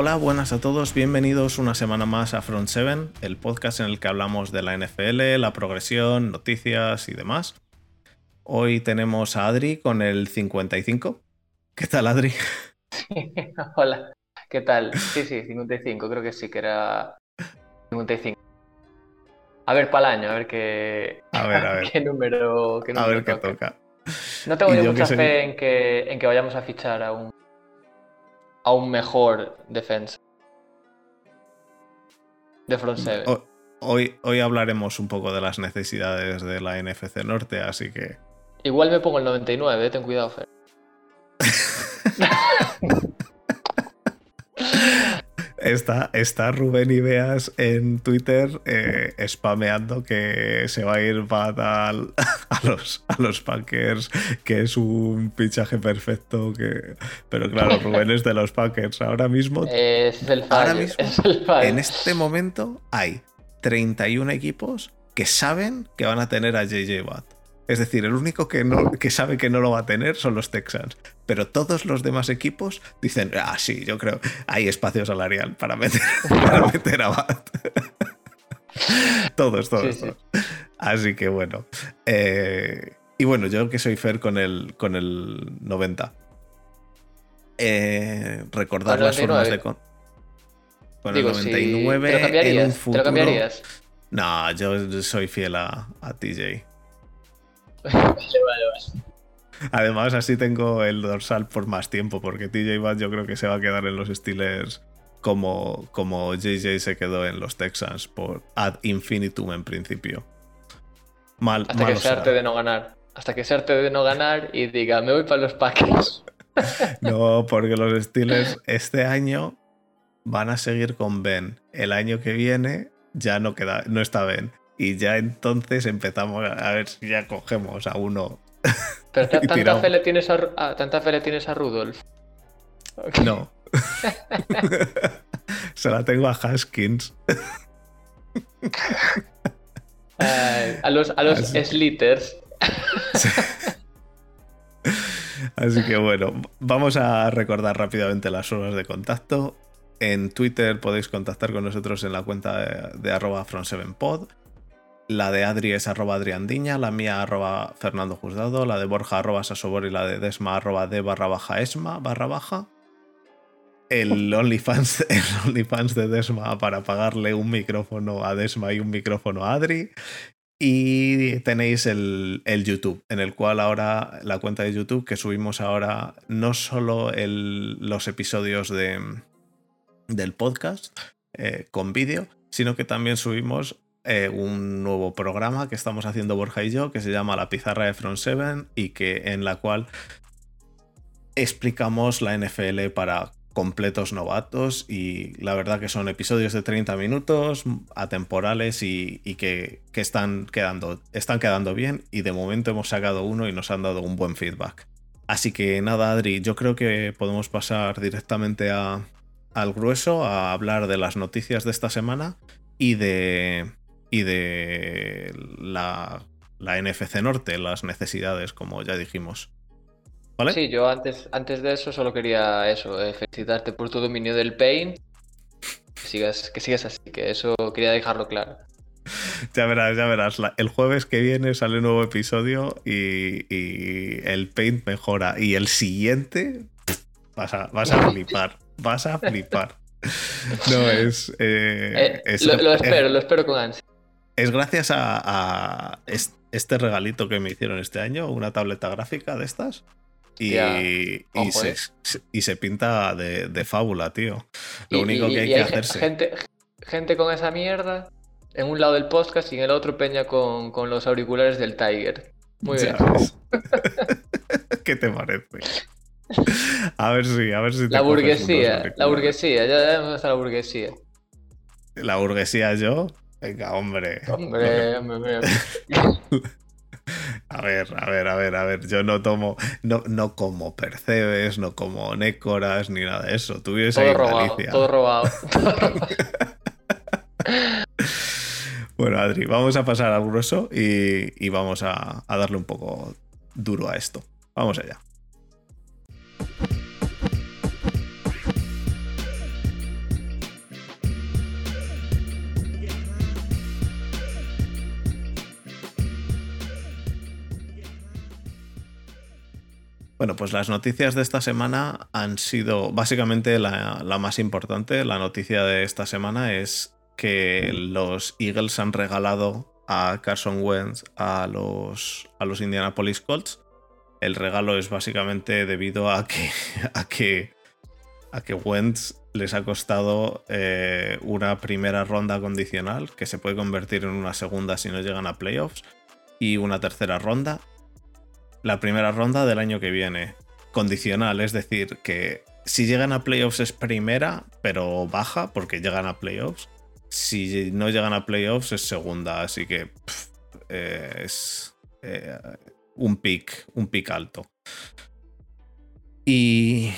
Hola, buenas a todos, bienvenidos una semana más a Front 7, el podcast en el que hablamos de la NFL, la progresión, noticias y demás. Hoy tenemos a Adri con el 55. ¿Qué tal, Adri? Hola, ¿qué tal? Sí, sí, 55, creo que sí, que era 55. A ver, para el año, a ver qué, a ver, a ver. qué número, a ver qué toca. No tengo yo mucha fe en, que, en que vayamos a fichar a un, a un mejor defensa de front seven. Hoy, hoy hablaremos un poco de las necesidades de la NFC Norte, así que... Igual me pongo el 99, eh, ten cuidado, Fer. Está, está Rubén Ibeas en Twitter eh, spameando que se va a ir a, los, a los Packers, que es un pichaje perfecto. Que... Pero claro, Rubén es de los Packers. Ahora mismo, es el ahora mismo en este momento, hay 31 equipos que saben que van a tener a JJ Watt. Es decir, el único que, no, que sabe que no lo va a tener son los Texans. Pero todos los demás equipos dicen, ah, sí, yo creo, hay espacio salarial para meter, para meter a Bat. todos, todos, todos. Así que bueno. Eh, y bueno, yo que soy Fer con el, con el 90. Eh, recordar las formas de... Con, con el 99 ¿te lo ¿Te lo cambiarías? No, yo soy fiel a, a TJ. Además, así tengo el dorsal por más tiempo, porque TJ Watt yo creo que se va a quedar en los Steelers como, como JJ se quedó en los Texans por ad infinitum en principio. Mal, Hasta que se arte de no ganar. Hasta que se arte de no ganar y diga, me voy para los Packers. no, porque los Steelers este año van a seguir con Ben. El año que viene ya no queda, no está Ben. Y ya entonces empezamos a ver si ya cogemos a uno. Pero tanta fe, le tienes a, tanta fe le tienes a Rudolf. No. Se la tengo a Haskins. a los, a los Slitters. Así que bueno, vamos a recordar rápidamente las horas de contacto. En Twitter podéis contactar con nosotros en la cuenta de, de arroba front7pod. La de Adri es arroba adriandiña, la mía arroba Fernando Juzgado, la de Borja arroba Sasobor y la de Desma arroba de barra baja esma barra baja. El OnlyFans, el OnlyFans de Desma para pagarle un micrófono a Desma y un micrófono a Adri. Y tenéis el, YouTube, en el cual ahora la cuenta de YouTube que subimos ahora no solo los episodios de, del podcast eh, con vídeo, sino que también subimos eh, un nuevo programa que estamos haciendo Borja y yo, que se llama La Pizarra de Front 7 y que en la cual explicamos la NFL para completos novatos y la verdad que son episodios de 30 minutos, atemporales y, que, están, quedando, están quedando bien y de momento hemos sacado uno y nos han dado un buen feedback. Así que nada, Adri, yo creo que podemos pasar directamente al grueso, a hablar de las noticias de esta semana y de, y de la, la, NFC Norte, las necesidades, como ya dijimos. ¿Vale? Sí, yo antes, antes de eso solo quería eso, eh, felicitarte por tu dominio del Paint. Que sigas, que sigas así, que eso quería dejarlo claro. Ya verás, ya verás. el jueves que viene sale un nuevo episodio y, y el Paint mejora. Y el siguiente vas a, vas a flipar. Vas a flipar. No, es. Eh, eh, lo, espero, lo espero con ansia es gracias a, este regalito que me hicieron este año, una tableta gráfica de estas. Y, y, se, eh. y se, pinta de, fábula, tío. Lo único que hay, que hacerse. Gente, gente con esa mierda en un lado del podcast y en el otro peña con, los auriculares del Tiger. Muy bien. ¿Qué te parece? A ver si, a ver si La burguesía, la burguesía, ya debemos la burguesía. La burguesía yo, Venga, hombre. Hombre, hombre, A ver, a ver, a ver, a ver. Yo no tomo, no, no como percebes, no como nécoras, ni nada de eso. Tú vives todo robado, Todo robado. bueno, Adri, vamos a pasar al grueso y, y vamos a, a darle un poco duro a esto. Vamos allá. Bueno, pues las noticias de esta semana han sido básicamente la, más importante. La noticia de esta semana es que los Eagles han regalado a Carson Wentz a los, a los Indianapolis Colts. El regalo es básicamente debido a que, a que, a que Wentz les ha costado eh, una primera ronda condicional, que se puede convertir en una segunda si no llegan a playoffs, y una tercera ronda la primera ronda del año que viene. Condicional, es decir, que si llegan a playoffs es primera, pero baja porque llegan a playoffs. Si no llegan a playoffs es segunda, así que eh, es eh, un pick, un pick alto. Y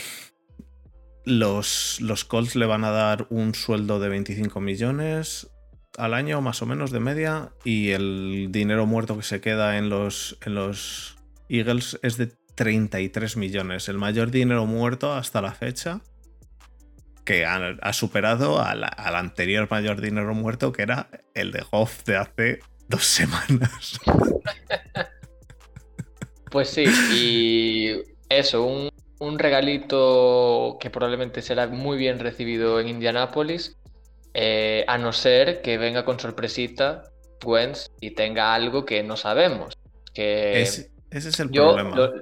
los, los Colts le van a dar un sueldo de 25 millones al año, más o menos de media, y el dinero muerto que se queda en los, en los Eagles es de 33 millones, el mayor dinero muerto hasta la fecha, que ha, superado al, anterior mayor dinero muerto, que era el de Goff de hace dos semanas. Pues sí, y eso, un, un regalito que probablemente será muy bien recibido en Indianápolis, eh, a no ser que venga con sorpresita Wentz y tenga algo que no sabemos. Que ese es el problema.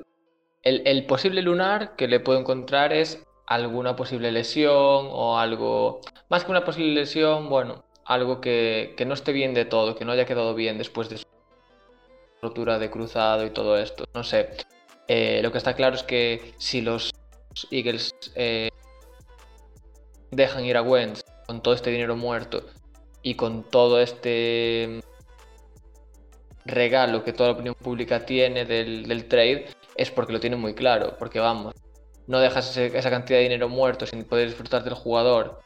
el, posible lunar que le puedo encontrar es alguna posible lesión o algo. Más que una posible lesión, bueno, algo que, no esté bien de todo, que no haya quedado bien después de su rotura de cruzado y todo esto. No sé. Eh, lo que está claro es que si los Eagles eh, dejan ir a Wentz con todo este dinero muerto y con todo este regalo que toda la opinión pública tiene del, trade es porque lo tiene muy claro. Porque vamos, no dejas esa cantidad de dinero muerto sin poder disfrutar del jugador.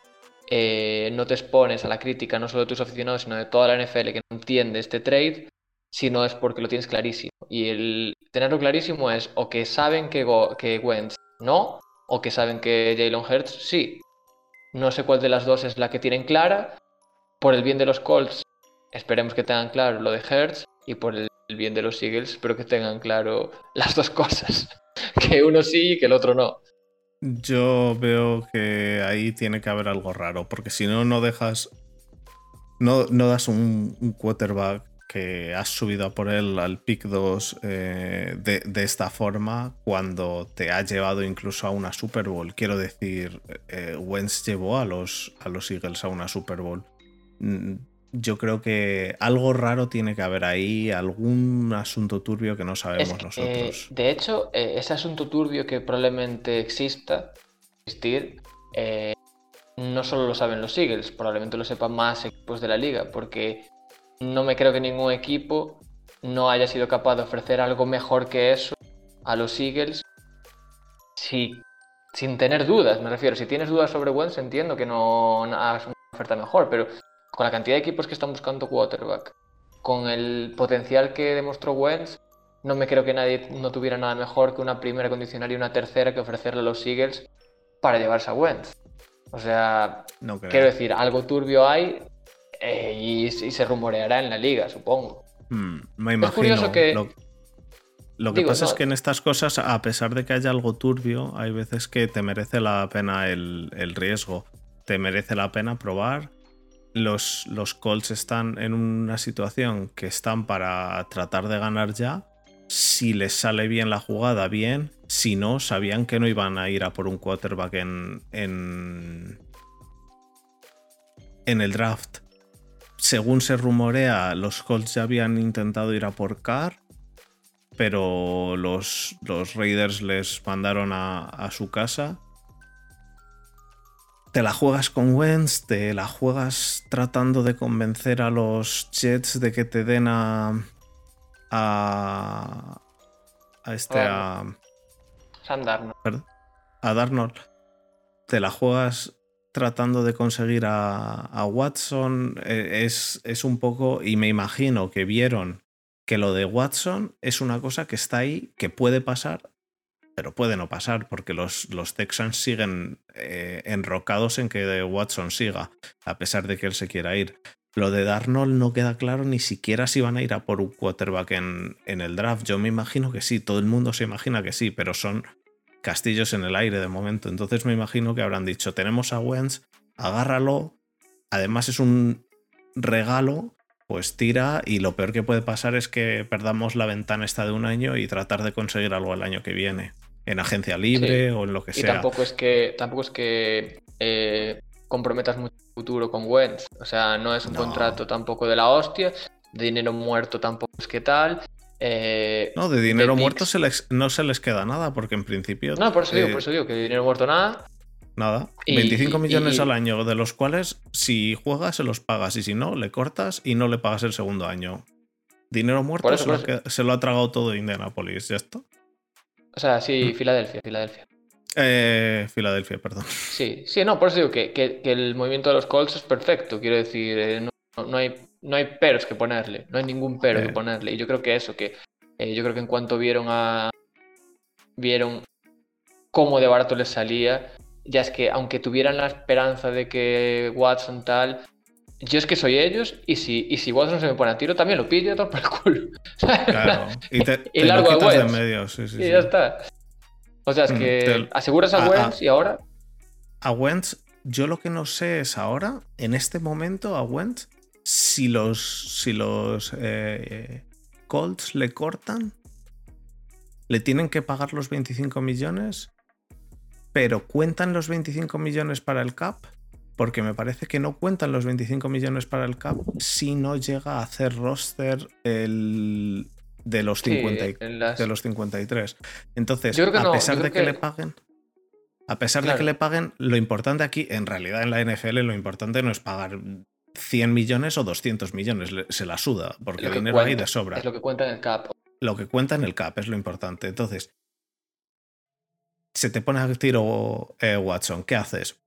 Eh, no te expones a la crítica no solo de tus aficionados, sino de toda la NFL que no entiende este trade, sino es porque lo tienes clarísimo. Y el tenerlo clarísimo es o que saben que, que Wentz no, o que saben que Jalen Hurts sí. No sé cuál de las dos es la que tienen clara. Por el bien de los Colts, esperemos que tengan claro lo de Hertz y por el bien de los Eagles, espero que tengan claro las dos cosas. que uno sí y que el otro no. Yo veo que ahí tiene que haber algo raro, porque si no, no dejas. No, no das un, quarterback que has subido por él al pick 2 eh, de, esta forma cuando te ha llevado incluso a una Super Bowl. Quiero decir, eh, Wentz llevó a los, a los Eagles a una Super Bowl. Yo creo que algo raro tiene que haber ahí, algún asunto turbio que no sabemos nosotros. de hecho, eh, ese asunto turbio que probablemente exista, existir, eh, no solo lo saben los Eagles, probablemente lo sepan más equipos de la liga, porque no me creo que ningún equipo no haya sido capaz de ofrecer algo mejor que eso a los Eagles si, sin tener dudas, me refiero. Si tienes dudas sobre Wentz, entiendo que no hagas una oferta mejor, pero con la cantidad de equipos que están buscando quarterback, con el potencial que demostró Wentz, no me creo que nadie no tuviera nada mejor que una primera condicional y una tercera que ofrecerle a los Eagles para llevarse a Wentz. O sea, quiero decir, algo turbio hay eh, y, se rumoreará en la liga, supongo. Hmm, me imagino. Es curioso que... Lo, que pasa es que en estas cosas, a pesar de que haya algo turbio, hay veces que te merece la pena el, el riesgo. Te merece la pena probar los, los Colts están en una situación que están para tratar de ganar ya. Si les sale bien la jugada, bien. Si no, sabían que no iban a ir a por un quarterback en, en, en el draft. Según se rumorea, los Colts ya habían intentado ir a por Carr, pero los, los Raiders les mandaron a, a su casa te la juegas con Wentz, te la juegas tratando de convencer a los Jets de que te den a. a. a este. a. Sam Darnold. A Darnold. Te la juegas tratando de conseguir a, a Watson. E, es, es un poco. Y me imagino que vieron que lo de Watson es una cosa que está ahí, que puede pasar pero puede no pasar porque los, los Texans siguen eh, enrocados en que Watson siga, a pesar de que él se quiera ir. lo de Darnold no queda claro ni siquiera si van a ir a por un quarterback en, en, el draft. Yo me imagino que sí, todo el mundo se imagina que sí, pero son castillos en el aire de momento. Entonces me imagino que habrán dicho, tenemos a Wentz, agárralo. Además es un regalo, pues tira y lo peor que puede pasar es que perdamos la ventana esta de un año y tratar de conseguir algo el año que viene. En agencia libre o en lo que sea. Y tampoco es que, tampoco es que eh, comprometas mucho futuro con Wentz. O sea, no es un contrato tampoco de la hostia. De dinero muerto tampoco es que tal. Eh, no, de dinero muerto se les, no se les queda nada, porque en principio. No, por eso digo, por eso digo que de dinero muerto nada. Nada. 25 millones al año, de los cuales, si juegas, se los pagas. Y si no, le cortas y no le pagas el segundo año. Dinero muerto se, lo se, lo ha tragado todo Indianapolis, ¿ya está? O sea, sí, mm. Filadelfia, Filadelfia. Eh, Filadelfia, perdón. Sí, sí, no, por eso digo que, el movimiento de los Colts es perfecto. Quiero decir, eh, no, hay, no hay peros que ponerle, no hay ningún pero que ponerle. Y yo creo que eso, que eh, yo creo que en cuanto vieron a. vieron cómo de barato les salía, ya es que aunque tuvieran la esperanza de que Watson tal, yo es que soy ellos y si, y si Watson se me pone a tiro también lo pillo todo por el culo. Claro, y, te, y largo lo de medio, sí, sí, y ya está. O sea, es mm, que aseguras a, Wentz y ahora. A Wentz, yo lo que no sé es ahora, en este momento, a Wentz, si los, si los eh, Colts le cortan, le tienen que pagar los 25 millones, pero cuentan los 25 millones para el CAP, porque me parece que no cuentan los 25 millones para el CAP si no llega a hacer roster el, de los, de los 53. Entonces, a pesar de que, le paguen, a pesar de que le paguen, lo importante aquí, en realidad en la NFL, lo importante no es pagar 100 millones o 200 millones, se la suda, porque el dinero ahí de sobra. Es lo que cuenta en el cap. Lo que cuenta en el cap es lo importante. Entonces, se te pone a tiro eh, Watson, ¿qué haces?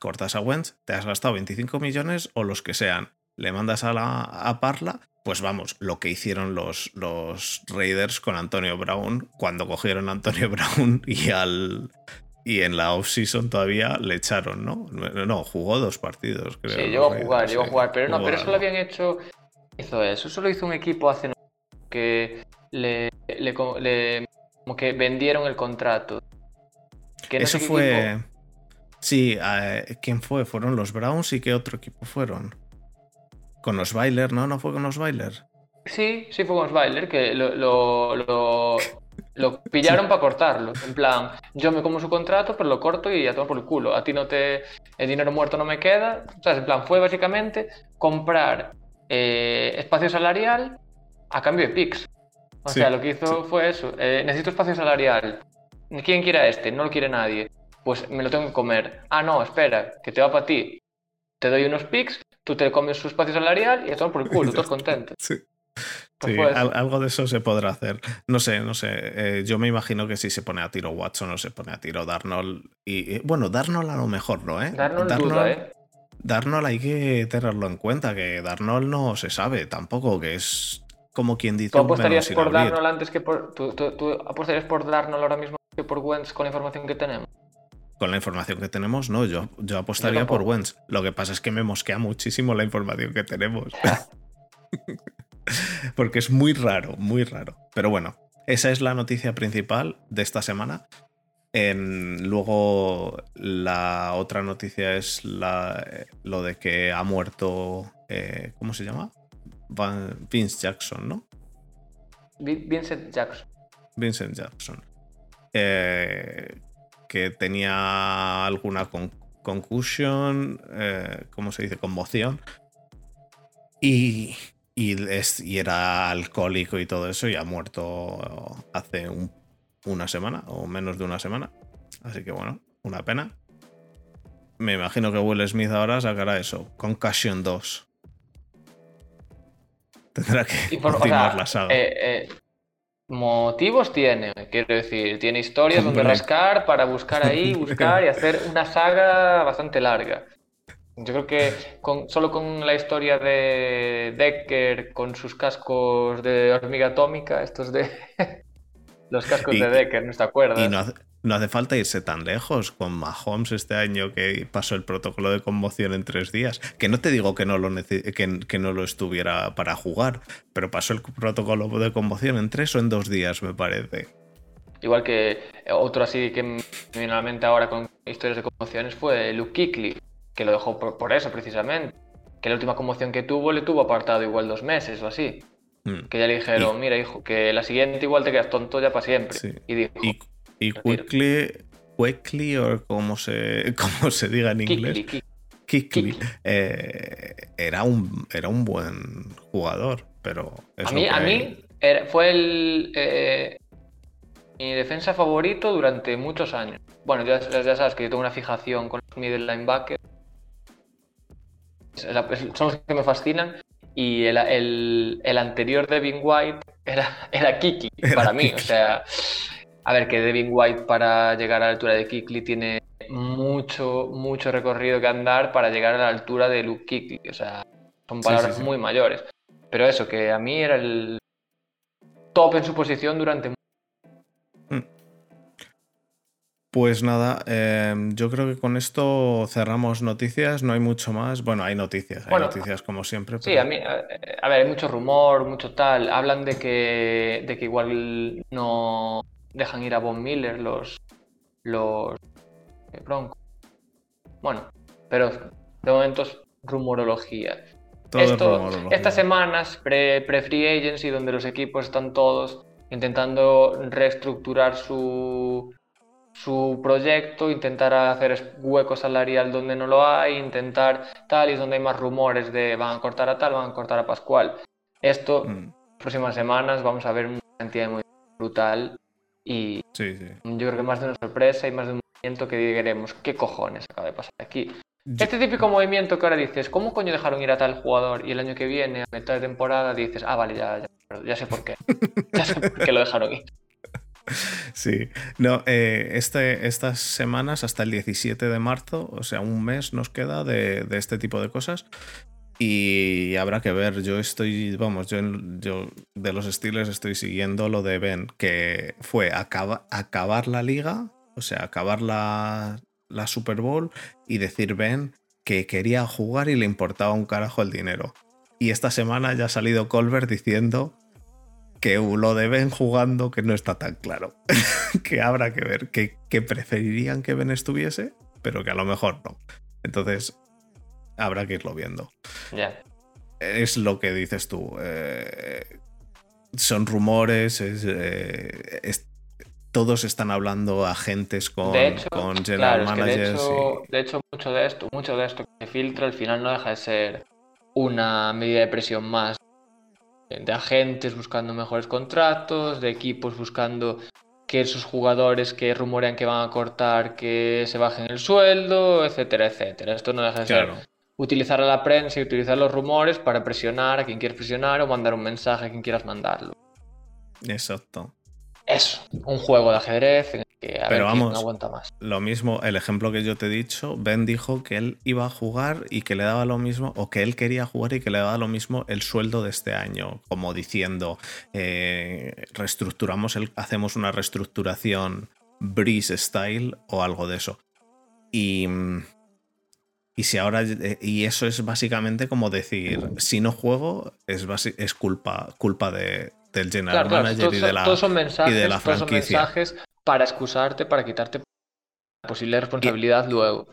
Cortas a Wentz, te has gastado 25 millones o los que sean, le mandas a, la, a Parla pues vamos, lo que hicieron los, los Raiders con Antonio Brown cuando cogieron a Antonio Brown y al y en la off-season todavía le echaron, ¿no? No, jugó dos partidos, creo. Sí, llegó a jugar, llegó a jugar, pero no, pero eso lo habían hecho, hizo eso, eso lo hizo un equipo hace que le, le, como que vendieron el contrato. eso fue... Sí, eh, ¿quién fue? ¿Fueron los Browns y qué otro equipo fueron? Con los Osweiler, ¿no? ¿No fue con los Osweiler? Sí, sí fue con Osweiler, que lo, lo, lo, pillaron para cortarlo. En plan, yo me como su contrato, pero lo corto y ya todo por el culo. A ti no te. El dinero muerto no me queda. O sea, en plan, fue básicamente comprar eh, espacio salarial a cambio de PIX. O sea, lo que hizo fue eso. Eh, necesito espacio salarial. ¿Quién quiere a este? No lo quiere nadie. Pues me lo tengo que comer. Ah, no, espera, que te va para ti. Te doy unos PIX tú te comes su espacio salarial y todo por el culo, todos contentos. Sí. Pues algo de eso se podrá hacer. No sé, no sé. Eh, yo me imagino que si se pone a tiro Watson o se pone a tiro Darnold. Y, bueno, Darnold a lo mejor no, ¿eh? Darnold, ¿eh? Darnold hay que tenerlo en cuenta, que Darnold no se sabe tampoco, que es como quien dice. ¿Tú apostarías por Darnold antes que por. ¿tú, tú, apostarías por Darnold ahora mismo que por Wentz con la información que tenemos? Con la información que tenemos, no, yo, yo apostaría por Wentz. Lo que pasa es que me mosquea muchísimo la información que tenemos. Porque es muy raro, muy raro. Pero bueno, esa es la noticia principal de esta semana. luego la otra noticia es la, lo de que ha muerto, eh, ¿cómo se llama? Vince Jackson, ¿no? Vincent Jackson. Vincent Jackson. Eh, que tenía alguna concussion, eh, ¿cómo se dice? Conmoción. Y, y, era alcohólico y todo eso y ha muerto hace una semana o menos de una semana. Así que bueno, una pena. Me imagino que Will Smith ahora sacará eso, Concussion 2. Tendrá que continuar la saga. Eh, eh, motivos tiene, quiero decir, tiene historias donde rascar para buscar ahí, buscar y hacer una saga bastante larga. Yo creo que con, solo con la historia de Decker con sus cascos de hormiga atómica, estos de los cascos de Decker, ¿no te acuerdas? no hace falta irse tan lejos con Mahomes este año que pasó el protocolo de conmoción en tres días. Que no te digo que no lo, que, no lo estuviera para jugar, pero pasó el protocolo de conmoción en tres o en dos días, me parece. Igual que otro así que me viene a la mente ahora con historias de conmociones fue Luke Kickley, que lo dejó por, eso precisamente. Que la última conmoción que tuvo le tuvo apartado igual dos meses o así. Hmm. Que ya le dijeron, mira hijo, que la siguiente igual te quedas tonto ya para siempre. Y dijo, y Quickly, o como se, como se diga en inglés, Kikli, eh, era, un, era un buen jugador, pero... a mí, a mí fue el, eh, mi defensa favorito durante muchos años. Bueno, ya, sabes que yo tengo una fijación con los middle linebackers. Son los que me fascinan. Y el, el, anterior Devin White era, era Kiki para mí. O sea, a ver, que Devin White para llegar a la altura de Kikli tiene mucho, mucho recorrido que andar para llegar a la altura de Luke Kikli. O sea, son palabras muy mayores. Pero eso, que a mí era el top en su posición durante mm. pues nada, em, yo creo que con esto cerramos noticias, no hay mucho más. Bueno, hay noticias, hay noticias como siempre. Sí, a mí, a ver, hay mucho rumor, mucho tal. Hablan de que, de que igual no, dejan ir a Von Miller los, los eh, Broncos. Bueno, pero de momento es rumorología. Estas semanas pre-free agency, donde los equipos están todos intentando reestructurar su, su proyecto, intentar hacer hueco salarial donde no lo hay, intentar tal, y donde hay más rumores de van a cortar a tal, van a cortar a Pascual. Esto, mm. próximas semanas, vamos a ver una cantidad muy brutal y yo creo que más de una sorpresa y más de un movimiento que diremos, ¿qué cojones acaba de pasar aquí? Este típico movimiento que ahora dices, ¿cómo coño dejaron ir a tal jugador? Y el año que viene, a mitad de temporada, dices, ah, vale, ya, ya, ya sé por qué. ya sé por qué lo dejaron ir. Sí, no, eh, este, estas semanas hasta el 17 de marzo, o sea, un mes nos queda de, de este tipo de cosas. Y habrá que ver, yo estoy, vamos, yo, yo de los estilos estoy siguiendo lo de Ben, que fue acabar la liga, o sea, acabar la, la Super Bowl y decir Ben que quería jugar y le importaba un carajo el dinero. Y esta semana ya ha salido Colbert diciendo que lo de Ben jugando que no está tan claro. que habrá que ver, que, que, preferirían que Ben estuviese, pero que a lo mejor no. Entonces, habrá que irlo viendo. Ya. Es lo que dices tú. Eh, son rumores, eh, todos están hablando agentes con, con general managers. de, hecho, mucho de esto, mucho de esto que se filtra al final no deja de ser una medida de presión más de agentes buscando mejores contratos, de equipos buscando que esos jugadores que rumorean que van a cortar que se bajen el sueldo, etcétera, etcétera. Esto no deja de ser utilizar a la prensa y utilizar los rumores para presionar a quien quieras presionar o mandar un mensaje a quien quieras mandarlo. Exacto. Eso, un juego de ajedrez en el que a Pero ver vamos, aguanta más. Lo mismo, el ejemplo que yo te he dicho, Ben dijo que él iba a jugar y que le daba lo mismo, o que él quería jugar y que le daba lo mismo el sueldo de este año, como diciendo, eh, reestructuramos, el, hacemos una reestructuración Breeze Style o algo de eso. Y mm, y si ahora. Eh, y eso es básicamente como decir: si no juego, es, es culpa, culpa de, del general manager y, de la, son mensajes, y de la franquicia. Son mensajes para excusarte, para quitarte la posible responsabilidad luego.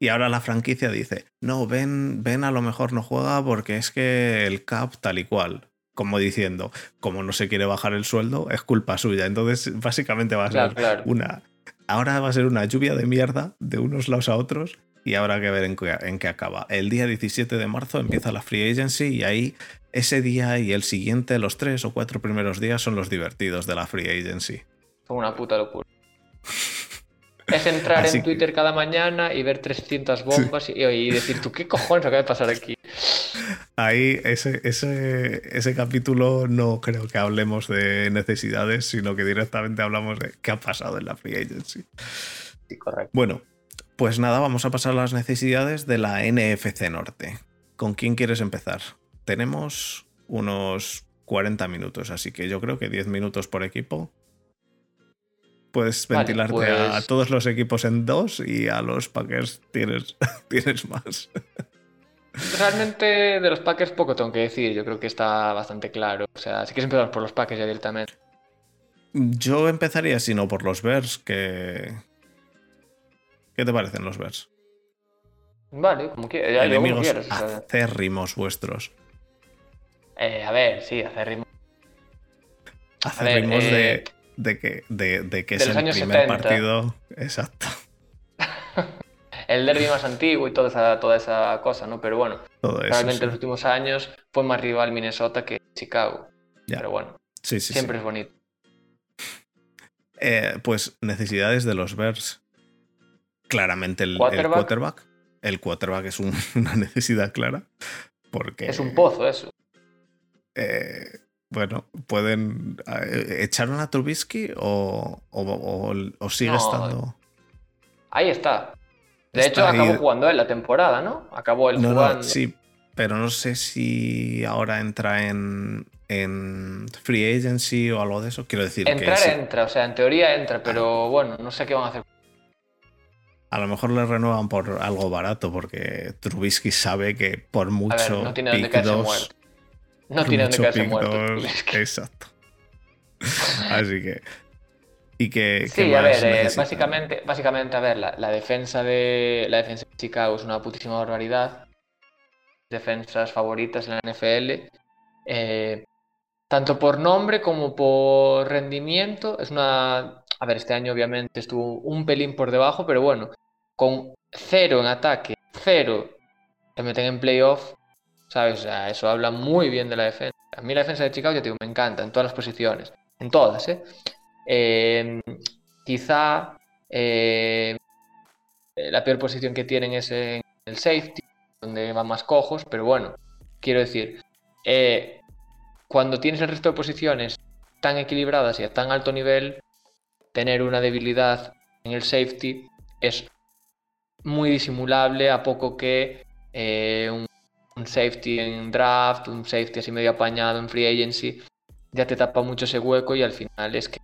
Y ahora la franquicia dice: No, ven, ven, a lo mejor no juega porque es que el cap tal y cual. Como diciendo, como no se quiere bajar el sueldo, es culpa suya. Entonces, básicamente va a ser una. Ahora va a ser una lluvia de mierda de unos lados a otros y habrá que ver en qué, acaba. El día 17 de marzo empieza la Free Agency y ahí ese día y el siguiente, los tres o cuatro primeros días son los divertidos de la Free Agency. Una puta locura. Es entrar en Twitter cada mañana y ver 300 bombas y, decir, ¿tú qué cojones acaba de pasar aquí? Ahí, ese, ese, ese capítulo no creo que hablemos de necesidades, sino que directamente hablamos de qué ha pasado en la Free Agency. Sí, correcto. Bueno, pues nada, vamos a pasar a las necesidades de la NFC Norte. ¿Con quién quieres empezar? Tenemos unos 40 minutos, así que yo creo que 10 minutos por equipo puedes Vale, ventilarte a pues- todos los equipos en dos y a los Packers tienes, tienes más. Realmente de los Packers poco tengo que decir, yo creo que está bastante claro. O sea, si quieres empezar por los Packers ya directamente. Yo empezaría, si no, por los Bears, que... ¿Qué te parecen los Bears? Vale, como quieras, ya, yo como Enemigos quieras. o sea. acérrimos vuestros. Eh, a ver, sí, hacer ritmo. Acérrimos eh, de, de que, de, de que es el primer 70. partido. Exacto. El derby más antiguo y toda esa, toda esa cosa, ¿no? Pero bueno, Todo eso. realmente sí. en los últimos años fue más rival Minnesota que Chicago. Ya. Pero bueno, Sí, sí, sí. siempre es bonito. Eh, pues necesidades de los Bears. Claramente el el Quarterback. El quarterback es un- una necesidad clara. Porque. Es un pozo eso. eh, bueno, pueden. eh, ¿Echaron a Trubisky o, o, o- o sigue No, estando.? Ahí está. De Está hecho, ahí. acabó jugando él la temporada, ¿no? Acabó él No, jugando. no, sí, pero no sé si ahora entra en, en free agency o algo de eso. Quiero decir Entrar que sí, entra, o sea, en teoría entra, pero bueno, no sé qué van a hacer. A lo mejor le renuevan por algo barato, porque Trubisky sabe que por A ver, mucho no tiene dónde pick caerse 2, muerto. No tiene dónde mucho caerse muerto. 2, Trubisky. Exacto. Así que. Y que. ¿qué Sí, a ver, eh, básicamente, básicamente, a ver, la, la defensa de la defensa de Chicago es una putísima barbaridad. Defensas favoritas en la NFL. Eh, tanto por nombre como por rendimiento. Es una. A ver, este año obviamente estuvo un pelín por debajo, pero bueno, con cero en ataque, cero se meten en playoff, ¿sabes? O sea, eso habla muy bien de la defensa. A mí la defensa de Chicago, ya te me encanta en todas las posiciones. En todas, ¿eh? Eh, quizá eh, la peor posición que tienen es en el safety, donde van más cojos, pero bueno, quiero decir, eh, cuando tienes el resto de posiciones tan equilibradas y a tan alto nivel, tener una debilidad en el safety es muy disimulable a poco que eh, un, un safety en draft, un safety así medio apañado en free agency, ya te tapa mucho ese hueco y al final es que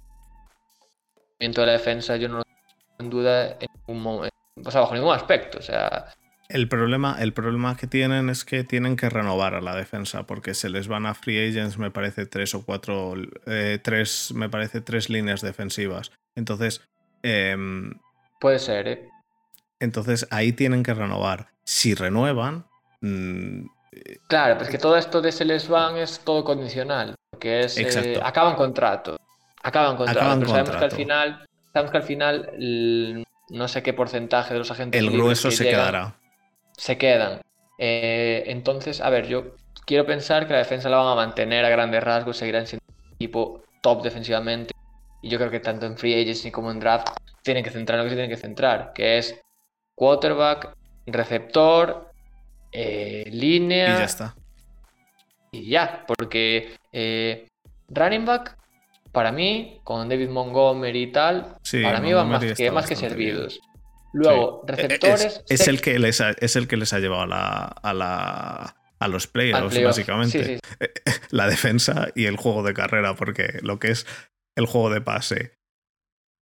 el de la defensa yo no lo tengo en duda en ningún momento, o sea, bajo ningún aspecto, o sea, El problema, el problema que tienen es que tienen que renovar a la defensa porque se les van a free agents, me parece tres o cuatro, eh, tres, me parece tres líneas defensivas. Entonces, em, puede ser, ¿eh? Entonces ahí tienen que renovar. Si renuevan, mm, Claro, pues que todo esto de se les van es todo condicional, porque es eh, acaban contrato, acaban contrato, Acaban pero sabemos que al final, sabemos que al final el- no sé qué porcentaje de los agentes el grueso que se llegan quedará. se quedan. Eh, entonces, a ver, yo quiero pensar que la defensa la van a mantener a grandes rasgos, seguirán siendo un equipo top defensivamente. Y yo creo que tanto en free agency como en draft tienen que centrar en lo que se tienen que centrar, que es quarterback, receptor, eh, Y línea ya está. y ya, porque eh, running back, para mí, con David Montgomery y tal, Sí, para mí van más que, más que bien. servidos. Luego, Sí. receptores. Es, el que les ha, es el que les ha llevado a la, a la a los playoffs, playoff. básicamente. Sí, La defensa y el juego de carrera, porque lo que es el juego de pase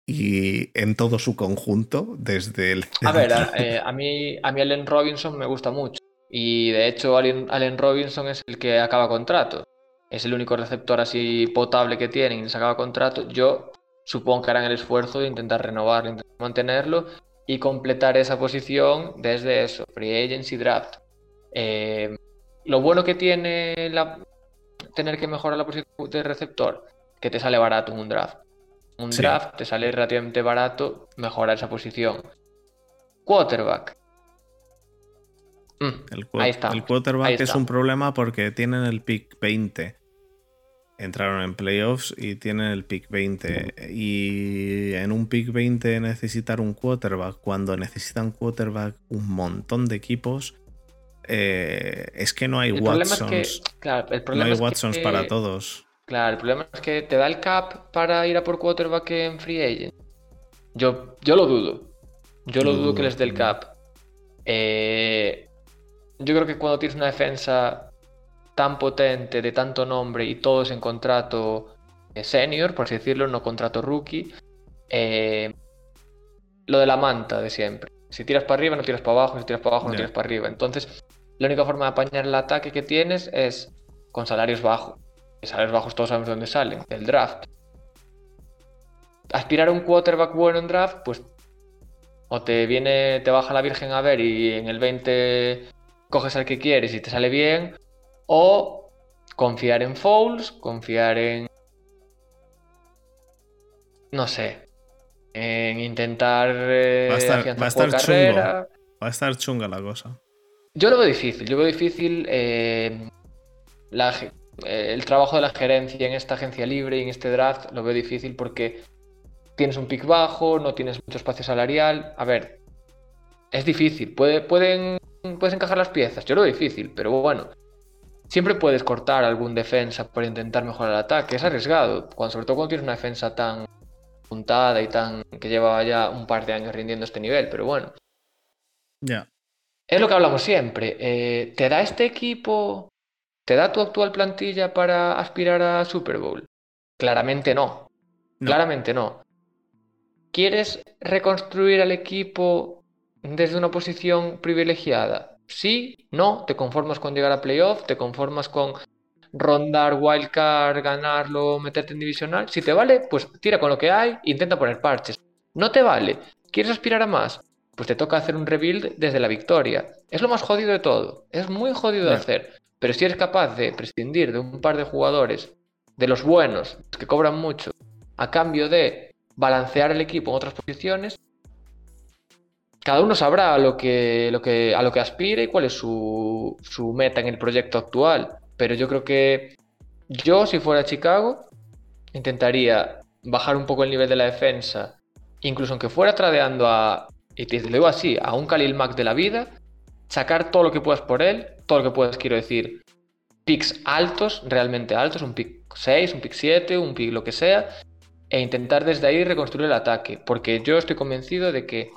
y en todo su conjunto, desde el. A ver, a, eh, a mí, a mí Allen Robinson me gusta mucho. Y de hecho, Allen, Allen Robinson es el que acaba contrato. Es el único receptor así potable que tienen y les acaba contrato. Yo supongo que harán el esfuerzo de intentar renovarlo, intentar mantenerlo y completar esa posición desde eso, free agency draft. Eh, lo bueno que tiene la, tener que mejorar la posición de receptor, que te sale barato en un draft. Un Sí. draft te sale relativamente barato mejorar esa posición. Quarterback. Mm, El, Ahí está, el quarterback ahí es un problema porque tienen el pick 20. Entraron en playoffs y tienen el pick 20. Y en un pick 20 necesitar un quarterback, cuando necesitan quarterback un montón de equipos, eh, es que no hay el problema es Watsons. que, claro, el No hay es que- Watsons para todos. Claro, el problema es que te da el cap para ir a por quarterback en free agent. Yo, yo lo dudo. Yo lo dudo que les dé el cap. Eh, yo creo que cuando tienes una defensa tan potente, de tanto nombre y todos en contrato eh, senior, por así decirlo, no contrato rookie, eh, lo de la manta de siempre. Si tiras para arriba, no tiras para abajo, si tiras para abajo, no tiras para arriba. Entonces, la única forma de apañar el ataque que tienes es con salarios bajos. Salarios bajos todos sabemos de dónde salen, del draft. Aspirar a un quarterback bueno en draft, pues o te viene, te baja la Virgen a ver y en el 20 coges al que quieres y te sale bien, o confiar en Fouls, confiar en no sé, en intentar eh, va a estar, va a estar carrera. Va a estar chunga la cosa. Yo lo veo difícil, yo veo difícil eh, el trabajo de la gerencia en esta agencia libre y en este draft, lo veo difícil porque tienes un pick bajo, no tienes mucho espacio salarial. A ver, es difícil, Puede, pueden, puedes encajar las piezas, yo lo veo difícil, pero bueno. Siempre puedes cortar algún defensa para intentar mejorar el ataque, es arriesgado, cuando, sobre todo cuando tienes una defensa tan puntada y tan que lleva ya un par de años rindiendo este nivel, pero bueno. Ya. Es lo que hablamos siempre. Eh, ¿Te da este equipo, te da tu actual plantilla para aspirar a Super Bowl? Claramente no. Claramente no. ¿Quieres reconstruir al equipo desde una posición privilegiada? Sí, no, te conformas con llegar a playoff, te conformas con rondar wildcard, ganarlo, meterte en divisional. Si te vale, pues tira con lo que hay, intenta poner parches. No te vale, ¿quieres aspirar a más? Pues te toca hacer un rebuild desde la victoria. Es lo más jodido de todo, es muy jodido de hacer. Pero si eres capaz de prescindir de un par de jugadores, de los buenos, que cobran mucho, a cambio de balancear el equipo en otras posiciones, cada uno sabrá a lo que, lo a lo que aspire y cuál es su, su meta en el proyecto actual. Pero yo creo que yo, si fuera Chicago, intentaría bajar un poco el nivel de la defensa, incluso aunque fuera tradeando a, y te así, a un Khalil Mack de la vida, sacar todo lo que puedas por él, todo lo que puedas, quiero decir, picks altos, realmente altos, un pick 6, un pick 7, un pick lo que sea, e intentar desde ahí reconstruir el ataque, porque yo estoy convencido de que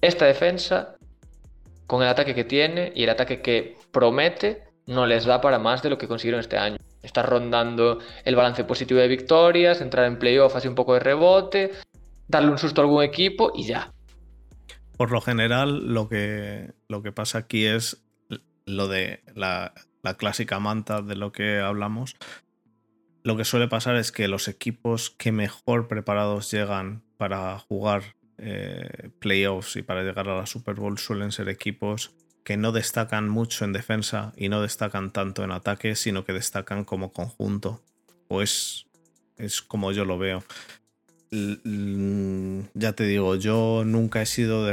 esta defensa, con el ataque que tiene y el ataque que promete, no les da para más de lo que consiguieron este año. Estar rondando el balance positivo de victorias, entrar en playoff, así un poco de rebote, darle un susto a algún equipo y ya. Por lo general, lo que, lo que pasa aquí es lo de la, clásica manta de lo que hablamos. Lo que suele pasar es que los equipos que mejor preparados llegan para jugar eh, playoffs y para llegar a la Super Bowl suelen ser equipos que no destacan mucho en defensa y no destacan tanto en ataque, sino que destacan como conjunto. Pues es como yo lo veo. Ya te digo, yo nunca he sido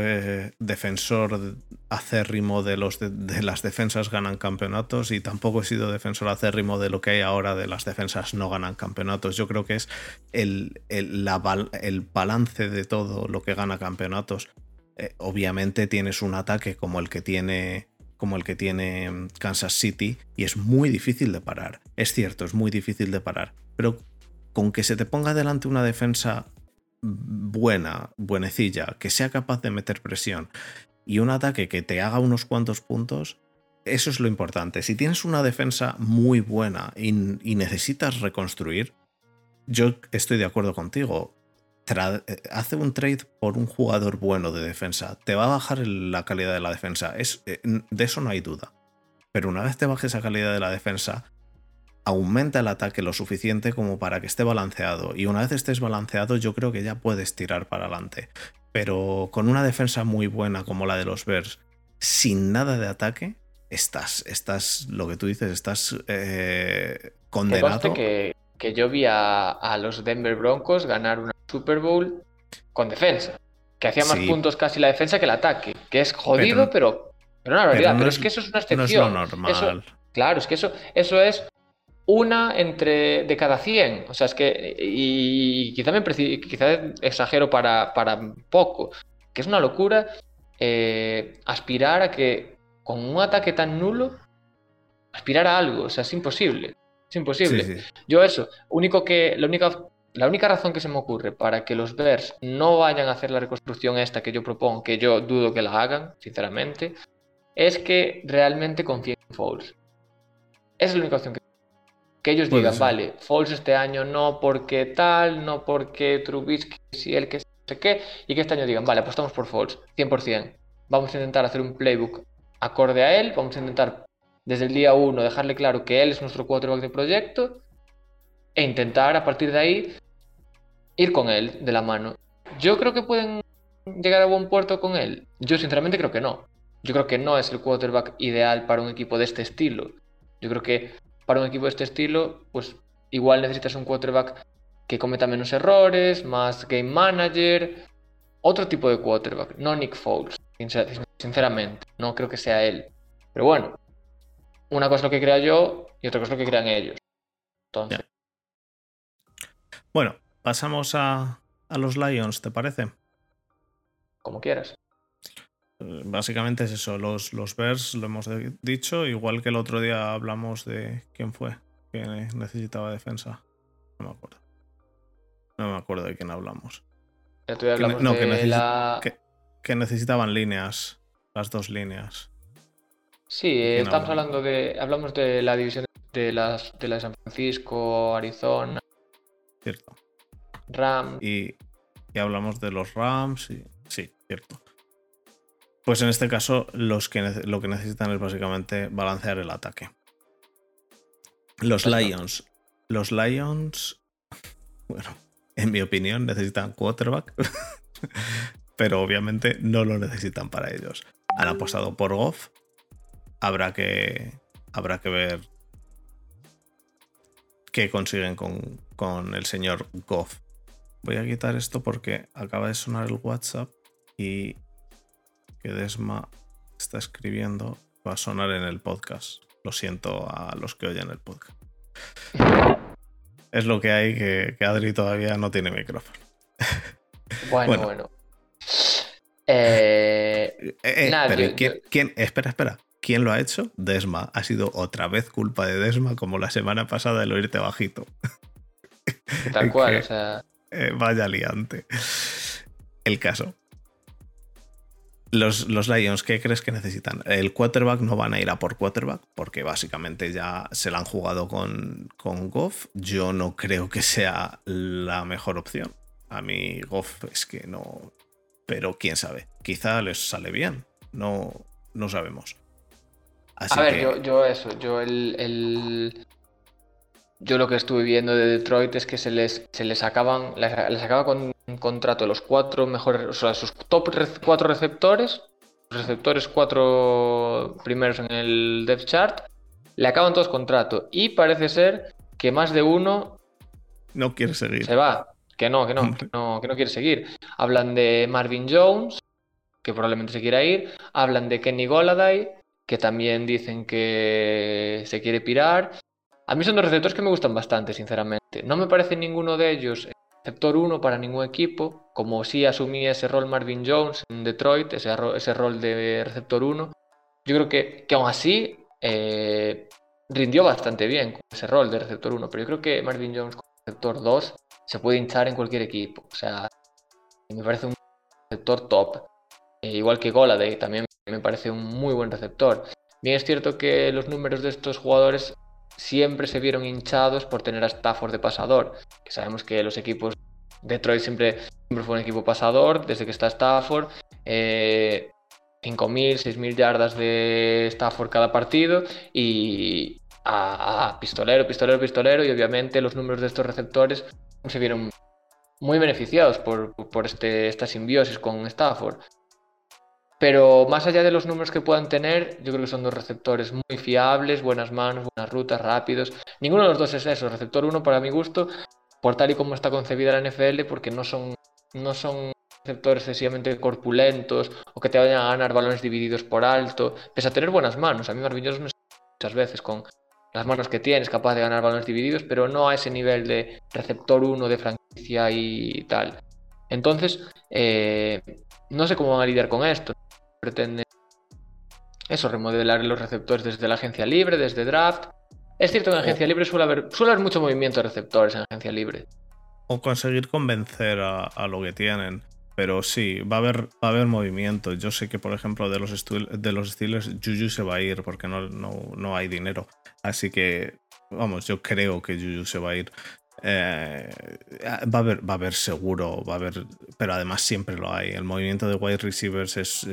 defensor acérrimo de, los de, las defensas ganan campeonatos y tampoco he sido defensor acérrimo de lo que hay ahora de las defensas no ganan campeonatos. Yo creo que es el, el balance de todo lo que gana campeonatos. Eh, obviamente tienes un ataque como el que tiene como el que tiene mm, Kansas City y es muy difícil de parar. Es cierto, es muy difícil de parar, pero con que se te ponga delante una defensa buena, buenecilla, que sea capaz de meter presión y un ataque que te haga unos cuantos puntos, eso es lo importante. Si tienes una defensa muy buena y necesitas reconstruir, yo estoy de acuerdo contigo hace un trade por un jugador bueno de defensa, te va a bajar la calidad de la defensa. Es, eh, de eso no hay duda. Pero una vez te baje esa calidad de la defensa, aumenta el ataque lo suficiente como para que esté balanceado. Y una vez estés balanceado, yo creo que ya puedes tirar para adelante. Pero con una defensa muy buena como la de los Bears, sin nada de ataque, estás, estás, lo que tú dices, estás eh, condenado. Que, que, yo vi a, a los Denver Broncos ganar una Super Bowl con defensa. Que hacía más puntos casi la defensa que el ataque. Que es jodido, pero, pero, una realidad. Pero, es, que eso es una excepción. No es lo normal. claro, es que eso, eso es una entre de cada 100. O sea, es que. Y quizá, me, quizá exagero para, para poco. Que es una locura eh, aspirar a que con un ataque tan nulo. Aspirar a algo. O sea, es imposible. Es imposible. Yo, eso. Único que. La única la única razón que se me ocurre para que los Bears no vayan a hacer la reconstrucción esta que yo propongo, que yo dudo que la hagan, sinceramente, es que realmente confíen en Fouls. Esa es la única opción que Que ellos Puede digan, ser. vale, Foles este año no porque tal, no porque Trubisky, si él que sé qué, y que este año digan, vale, apostamos por Foles, 100%. Vamos a intentar hacer un playbook acorde a él, vamos a intentar desde el día uno dejarle claro que él es nuestro quarterback de proyecto e intentar a partir de ahí ir con él de la mano. Yo creo que pueden llegar a buen puerto con él. Yo sinceramente creo que no. Yo creo que no es el quarterback ideal para un equipo de este estilo. Yo creo que para un equipo de este estilo, pues igual necesitas un quarterback que cometa menos errores, más game manager, otro tipo de quarterback, no Nick Foles, sincer- sinceramente. No creo que sea él. Pero bueno, una cosa es lo que crea yo y otra cosa es lo que crean ellos. Entonces. Bueno, pasamos a, a los Lions, ¿te parece? como quieras. Básicamente es eso, los, los Bears lo hemos dicho, igual que el otro día hablamos de quién fue que necesitaba defensa. No me acuerdo. No me acuerdo de quién hablamos. Día Que hablamos no, de que necesi- la... que- Que necesitaban líneas, las dos líneas. Sí, estamos hablamos? hablando de... Hablamos de la división de las de la de San Francisco, Arizona, Cierto. Rams. Y, y hablamos de los Rams y. Sí, cierto. Pues en este caso, los que lo que necesitan es básicamente balancear el ataque. Los Exacto. Lions. Los Lions. Bueno, en mi opinión, necesitan quarterback. pero obviamente no lo necesitan para ellos. Han apostado por Goff. Habrá que. Habrá que ver qué consiguen con, con el señor Goff. Voy a quitar esto porque acaba de sonar el WhatsApp y que Desma está escribiendo. Va a sonar en el podcast. Lo siento a los que oyen el podcast. Es lo que hay que, que Adri todavía no tiene micrófono. Bueno, Bueno. bueno. Eh, Eh, eh, Nada, pero yo- ¿quién, yo- quién- espera, espera. ¿Quién lo ha hecho? Desma. Ha sido otra vez culpa de Desma, como la semana pasada el oírte bajito. tal cual, que- o sea... Vaya liante. El caso. Los, los Lions, ¿qué crees que necesitan? El quarterback no van a ir a por quarterback porque básicamente ya se la han jugado con, con Goff. Yo no creo que sea la mejor opción. A mí Goff es que no... Pero quién sabe. Quizá les sale bien. No, no sabemos. Así A ver, que- yo, yo eso, yo el, el- Yo lo que estuve viendo de Detroit es que se les, se les acaban. Les, acaba con un contrato los cuatro mejores. O sea, sus top cuatro receptores. Receptores cuatro primeros en el depth chart. Le acaban todos contrato. Y parece ser que más de uno no quiere seguir. se va. Que no, que no, que no, que no quiere seguir. Hablan de Marvin Jones, que probablemente se quiera ir. Hablan de Kenny Goladay, que también dicen que se quiere pirar. A mí son dos receptores que me gustan bastante, sinceramente. No me parece ninguno de ellos receptor 1 para ningún equipo, como sí asumía ese rol Marvin Jones en Detroit, ese, ese rol de receptor 1. Yo creo que, que aún así eh, rindió bastante bien con ese rol de receptor 1, pero yo creo que Marvin Jones como receptor 2 se puede hinchar en cualquier equipo. O sea, me parece un receptor top. Eh, igual que Goladay, también me parece un muy buen receptor. Bien es cierto que los números de estos jugadores siempre se vieron hinchados por tener a Stafford de pasador, que sabemos que los equipos Detroit siempre, siempre fue un equipo pasador, desde que está Stafford, eh, 5.000, 6.000 yardas de Stafford cada partido y a, a pistolero, pistolero, pistolero y obviamente los números de estos receptores se vieron muy beneficiados por, por este, esta simbiosis con Stafford. Pero más allá de los números que puedan tener, yo creo que son dos receptores muy fiables, buenas manos, buenas rutas, rápidos. Ninguno de los dos es eso. Receptor 1, para mi gusto, por tal y como está concebida la NFL, porque no son, no son receptores excesivamente corpulentos o que te vayan a ganar balones divididos por alto, pese a tener buenas manos. A mí Marvin Jones me muchas veces con las manos que tiene, es capaz de ganar balones divididos, pero no a ese nivel de receptor 1 de franquicia y tal. Entonces, eh, no sé cómo van a lidiar con esto pretende eso, remodelar los receptores desde la agencia libre, desde draft. Es cierto que en agencia libre suele haber, suele haber mucho movimiento de receptores en agencia libre. o conseguir convencer a, a lo que tienen. Pero sí, va a haber, va a haber movimiento. Yo sé que, por ejemplo, de los, de los Steelers, Juju se va a ir porque no, no, no hay dinero. Así que vamos, yo creo que Juju se va a ir. Eh, va, a haber, va a haber seguro, va a haber, pero además siempre lo hay. El movimiento de wide receivers es,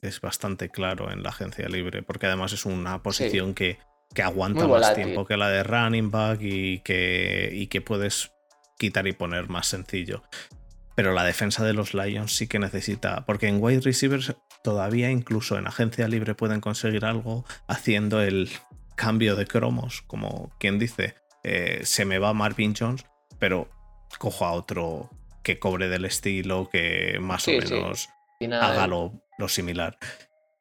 es, bastante claro en la agencia libre, porque además es una posición que, que, aguanta más tiempo que la de running back y que, y que puedes quitar y poner más sencillo. Pero la defensa de los Lions sí que necesita, porque en wide receivers todavía incluso en agencia libre pueden conseguir algo haciendo el cambio de cromos, como quien dice, eh, se me va Marvin Jones, pero cojo a otro que cobre del estilo, que más o menos haga lo, similar.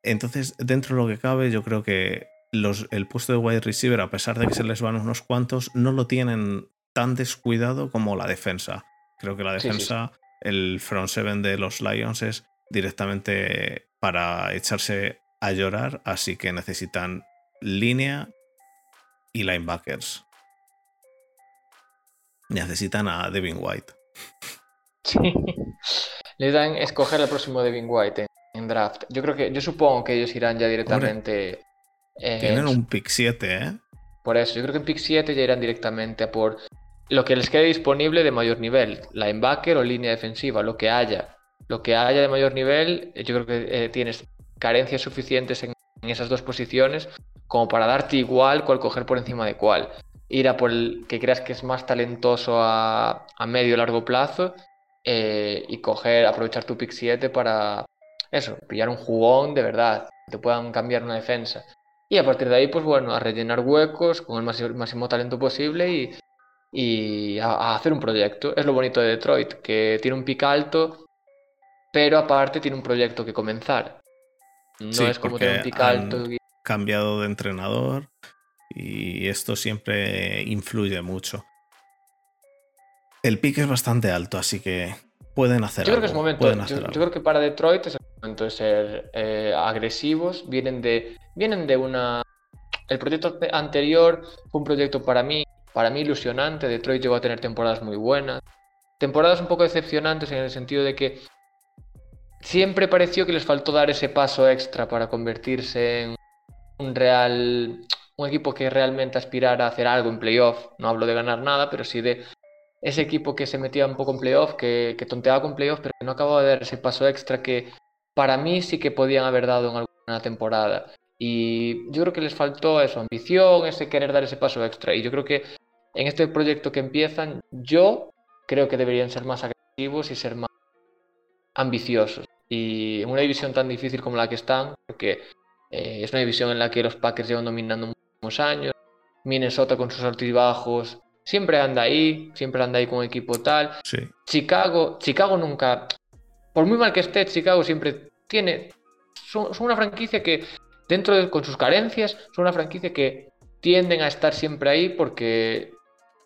Entonces, dentro de lo que cabe, yo creo que los, el puesto de wide receiver, a pesar de que se les van unos cuantos, no lo tienen tan descuidado como la defensa. Creo que la defensa el front seven de los Lions es directamente para echarse a llorar, así que necesitan línea y linebackers. Necesitan a Devin White. Sí. Le dan escoger al próximo Devin White en, draft. Yo creo que, yo supongo que ellos irán ya directamente. tienen un pick 7, ¿eh? Por eso, yo creo que en pick 7 ya irán directamente a por lo que les quede disponible de mayor nivel, linebacker o línea defensiva, lo que haya. Lo que haya de mayor nivel, yo creo que eh, tienes carencias suficientes en, esas dos posiciones como para darte igual cuál coger por encima de cuál. Ir a por el que creas que es más talentoso a, medio o largo plazo eh, y coger, aprovechar tu pick 7 para eso, pillar un jugón de verdad, te puedan cambiar una defensa. Y a partir de ahí, pues bueno, a rellenar huecos con el máximo talento posible y, y a, hacer un proyecto. Es lo bonito de Detroit, que tiene un pico alto, pero aparte tiene un proyecto que comenzar. No es como tener un pico alto. Y... Cambiado de entrenador y esto siempre influye mucho. El pick es bastante alto, así que pueden hacer yo Creo que es momento, yo, creo que para Detroit es el momento de ser eh, agresivos. Vienen de, vienen de una. El proyecto anterior fue un proyecto para mí para mí ilusionante. Detroit llegó a tener temporadas muy buenas. Temporadas un poco decepcionantes en el sentido de que siempre pareció que les faltó dar ese paso extra para convertirse en un real. Un equipo que realmente aspirara a hacer algo en playoff. No hablo de ganar nada, pero sí de ese equipo que se metía un poco en playoff, que, que tonteaba con playoff, pero que no acababa de dar ese paso extra que para mí sí que podían haber dado en alguna temporada. Y yo creo que les faltó eso, ambición, ese querer dar ese paso extra. Y yo creo que en este proyecto que empiezan, yo creo que deberían ser más agresivos y ser más ambiciosos. Y en una división tan difícil como la que están, porque eh, es una división en la que los Packers llevan dominando años, Minnesota con sus altos y bajos, siempre anda ahí, siempre anda ahí con equipo tal. Chicago, Chicago nunca, por muy mal que esté, Chicago siempre tiene, son, una franquicia que dentro de, con sus carencias, son una franquicia que tienden a estar siempre ahí porque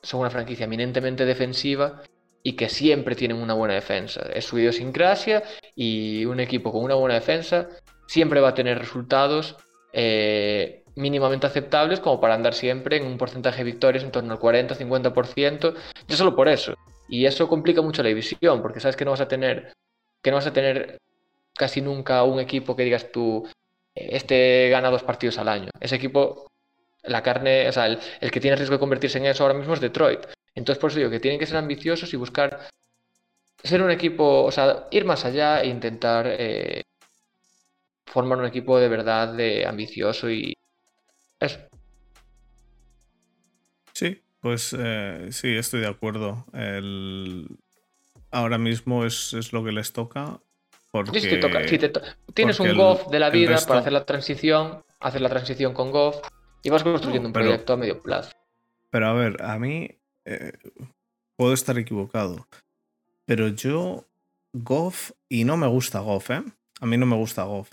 son una franquicia eminentemente defensiva y que siempre tienen una buena defensa. Es su idiosincrasia y un equipo con una buena defensa siempre va a tener resultados eh, mínimamente aceptables como para andar siempre en un porcentaje de victorias en torno al 40-50%, ya solo por eso. Y eso complica mucho la división, porque sabes que no vas a tener, que no vas a tener casi nunca un equipo que digas tú, este gana dos partidos al año. Ese equipo la carne, o sea, el, que tiene riesgo de convertirse en eso ahora mismo es Detroit. Entonces, por eso digo que tienen que ser ambiciosos y buscar ser un equipo, o sea, ir más allá e intentar eh, formar un equipo de verdad de ambicioso y eso. Sí, pues eh, sí, estoy de acuerdo. Ahora mismo es, lo que les toca. Porque... tienes un Goff de la vida para hacer la transición, hacer la transición con Goff y vas construyendo un proyecto a medio plazo. Pero a ver, a mí eh, puedo estar equivocado. Pero yo, Goff, y no me gusta Goff, ¿eh? A mí no me gusta Goff.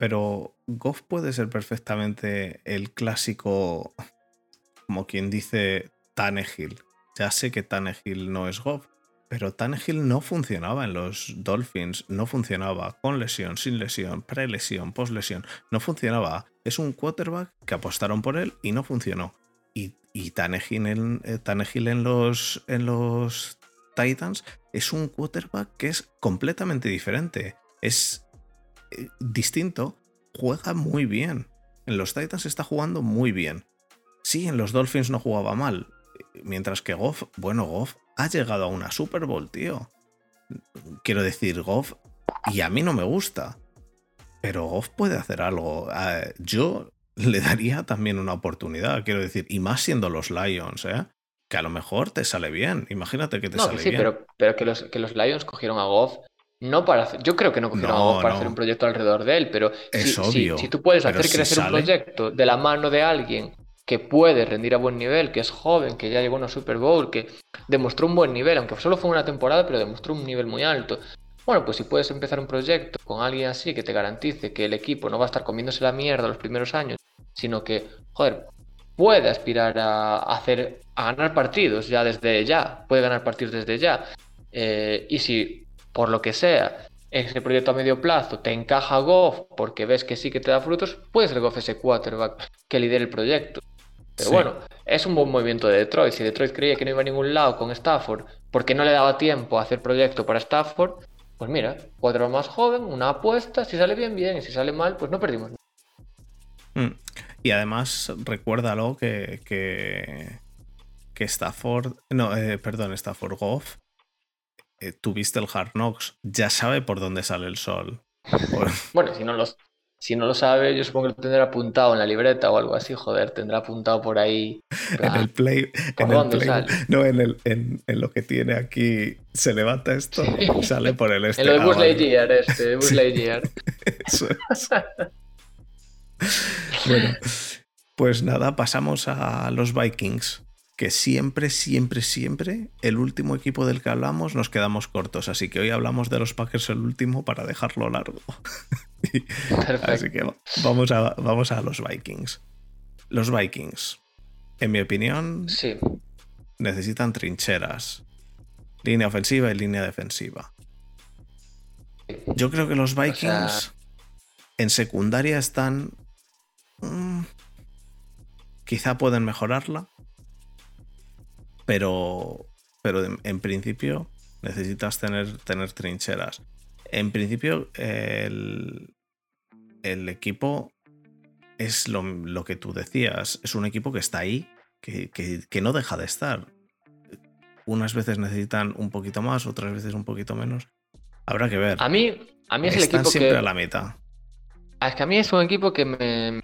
Pero Goff puede ser perfectamente el clásico, como quien dice, Tannehill. Ya sé que Tannehill no es Goff, pero Tannehill no funcionaba en los Dolphins, no funcionaba con lesión, sin lesión, pre-lesión, post-lesión, no funcionaba. Es un quarterback que apostaron por él y no funcionó. Y, y Tannehill, en, eh, en, los, en los Titans es un quarterback que es completamente diferente. Es eh, distinto, juega muy bien. En los Titans está jugando muy bien. sí, en los Dolphins no jugaba mal. Mientras que Goff, bueno, Goff ha llegado a una Super Bowl, tío. Quiero decir, Goff, y a mí no me gusta. Pero Goff puede hacer algo. Eh, yo le daría también una oportunidad, quiero decir, y más siendo los Lions, ¿eh? Que a lo mejor te sale bien. Imagínate que te sale sí, bien. Pero, pero que, los, que los Lions cogieron a Goff no para hacer, yo creo que no cogieron para hacer un proyecto alrededor de él, pero es si, obvio, si, tú puedes hacer crecer un proyecto de la mano de alguien que puede rendir a buen nivel, que es joven, que ya llegó a una Super Bowl, que demostró un buen nivel, aunque solo fue una temporada, pero demostró un nivel muy alto. Bueno, pues si puedes empezar un proyecto con alguien así que te garantice que el equipo no va a estar comiéndose la mierda los primeros años, sino que, joder, puede aspirar a hacer, a ganar partidos ya desde ya, puede ganar partidos desde ya. Eh, y si por lo que sea ese proyecto a medio plazo te encaja Goff porque ves que sí que te da frutos, puede ser Goff ese quarterback que lidere el proyecto. Pero bueno, es un buen movimiento de Detroit. Si Detroit creía que no iba a ningún lado con Stafford porque no le daba tiempo a hacer proyecto para Stafford, pues mira, cuatro más joven, una apuesta, si sale bien, bien, y si sale mal, pues no perdimos. Mm. Y además, recuérdalo que, que, que Stafford, no, eh, perdón, Stafford Goff, eh, tuviste el Hard Knocks, ya sabe por dónde sale el sol. bueno, si no los, si no lo sabe, yo supongo que lo tendrá apuntado en la libreta o algo así, joder, tendrá apuntado por ahí. en el play. en el play no, en, el, en, en, lo que tiene aquí, se levanta esto, sí. sale por el este. En lo de Buzz Lightyear, este, Buzz Lightyear. Eso es. bueno, pues nada, pasamos a los Vikings. Que siempre, siempre, siempre, el último equipo del que hablamos nos quedamos cortos. Así que hoy hablamos de los Packers el último para dejarlo largo. Así que vamos a, vamos a los Vikings. Los Vikings, en mi opinión, sí. necesitan trincheras. Línea ofensiva y línea defensiva. Yo creo que los Vikings o sea... en secundaria están. Mmm, quizá pueden mejorarla. Pero. Pero en, en principio necesitas tener, tener trincheras. En principio, el, el equipo es lo, lo, que tú decías. Es un equipo que está ahí, que, que, que, no deja de estar. Unas veces necesitan un poquito más, otras veces un poquito menos. Habrá que ver. A mí, a mí es Están el equipo siempre que... a la mitad. Es que a mí es un equipo que me, me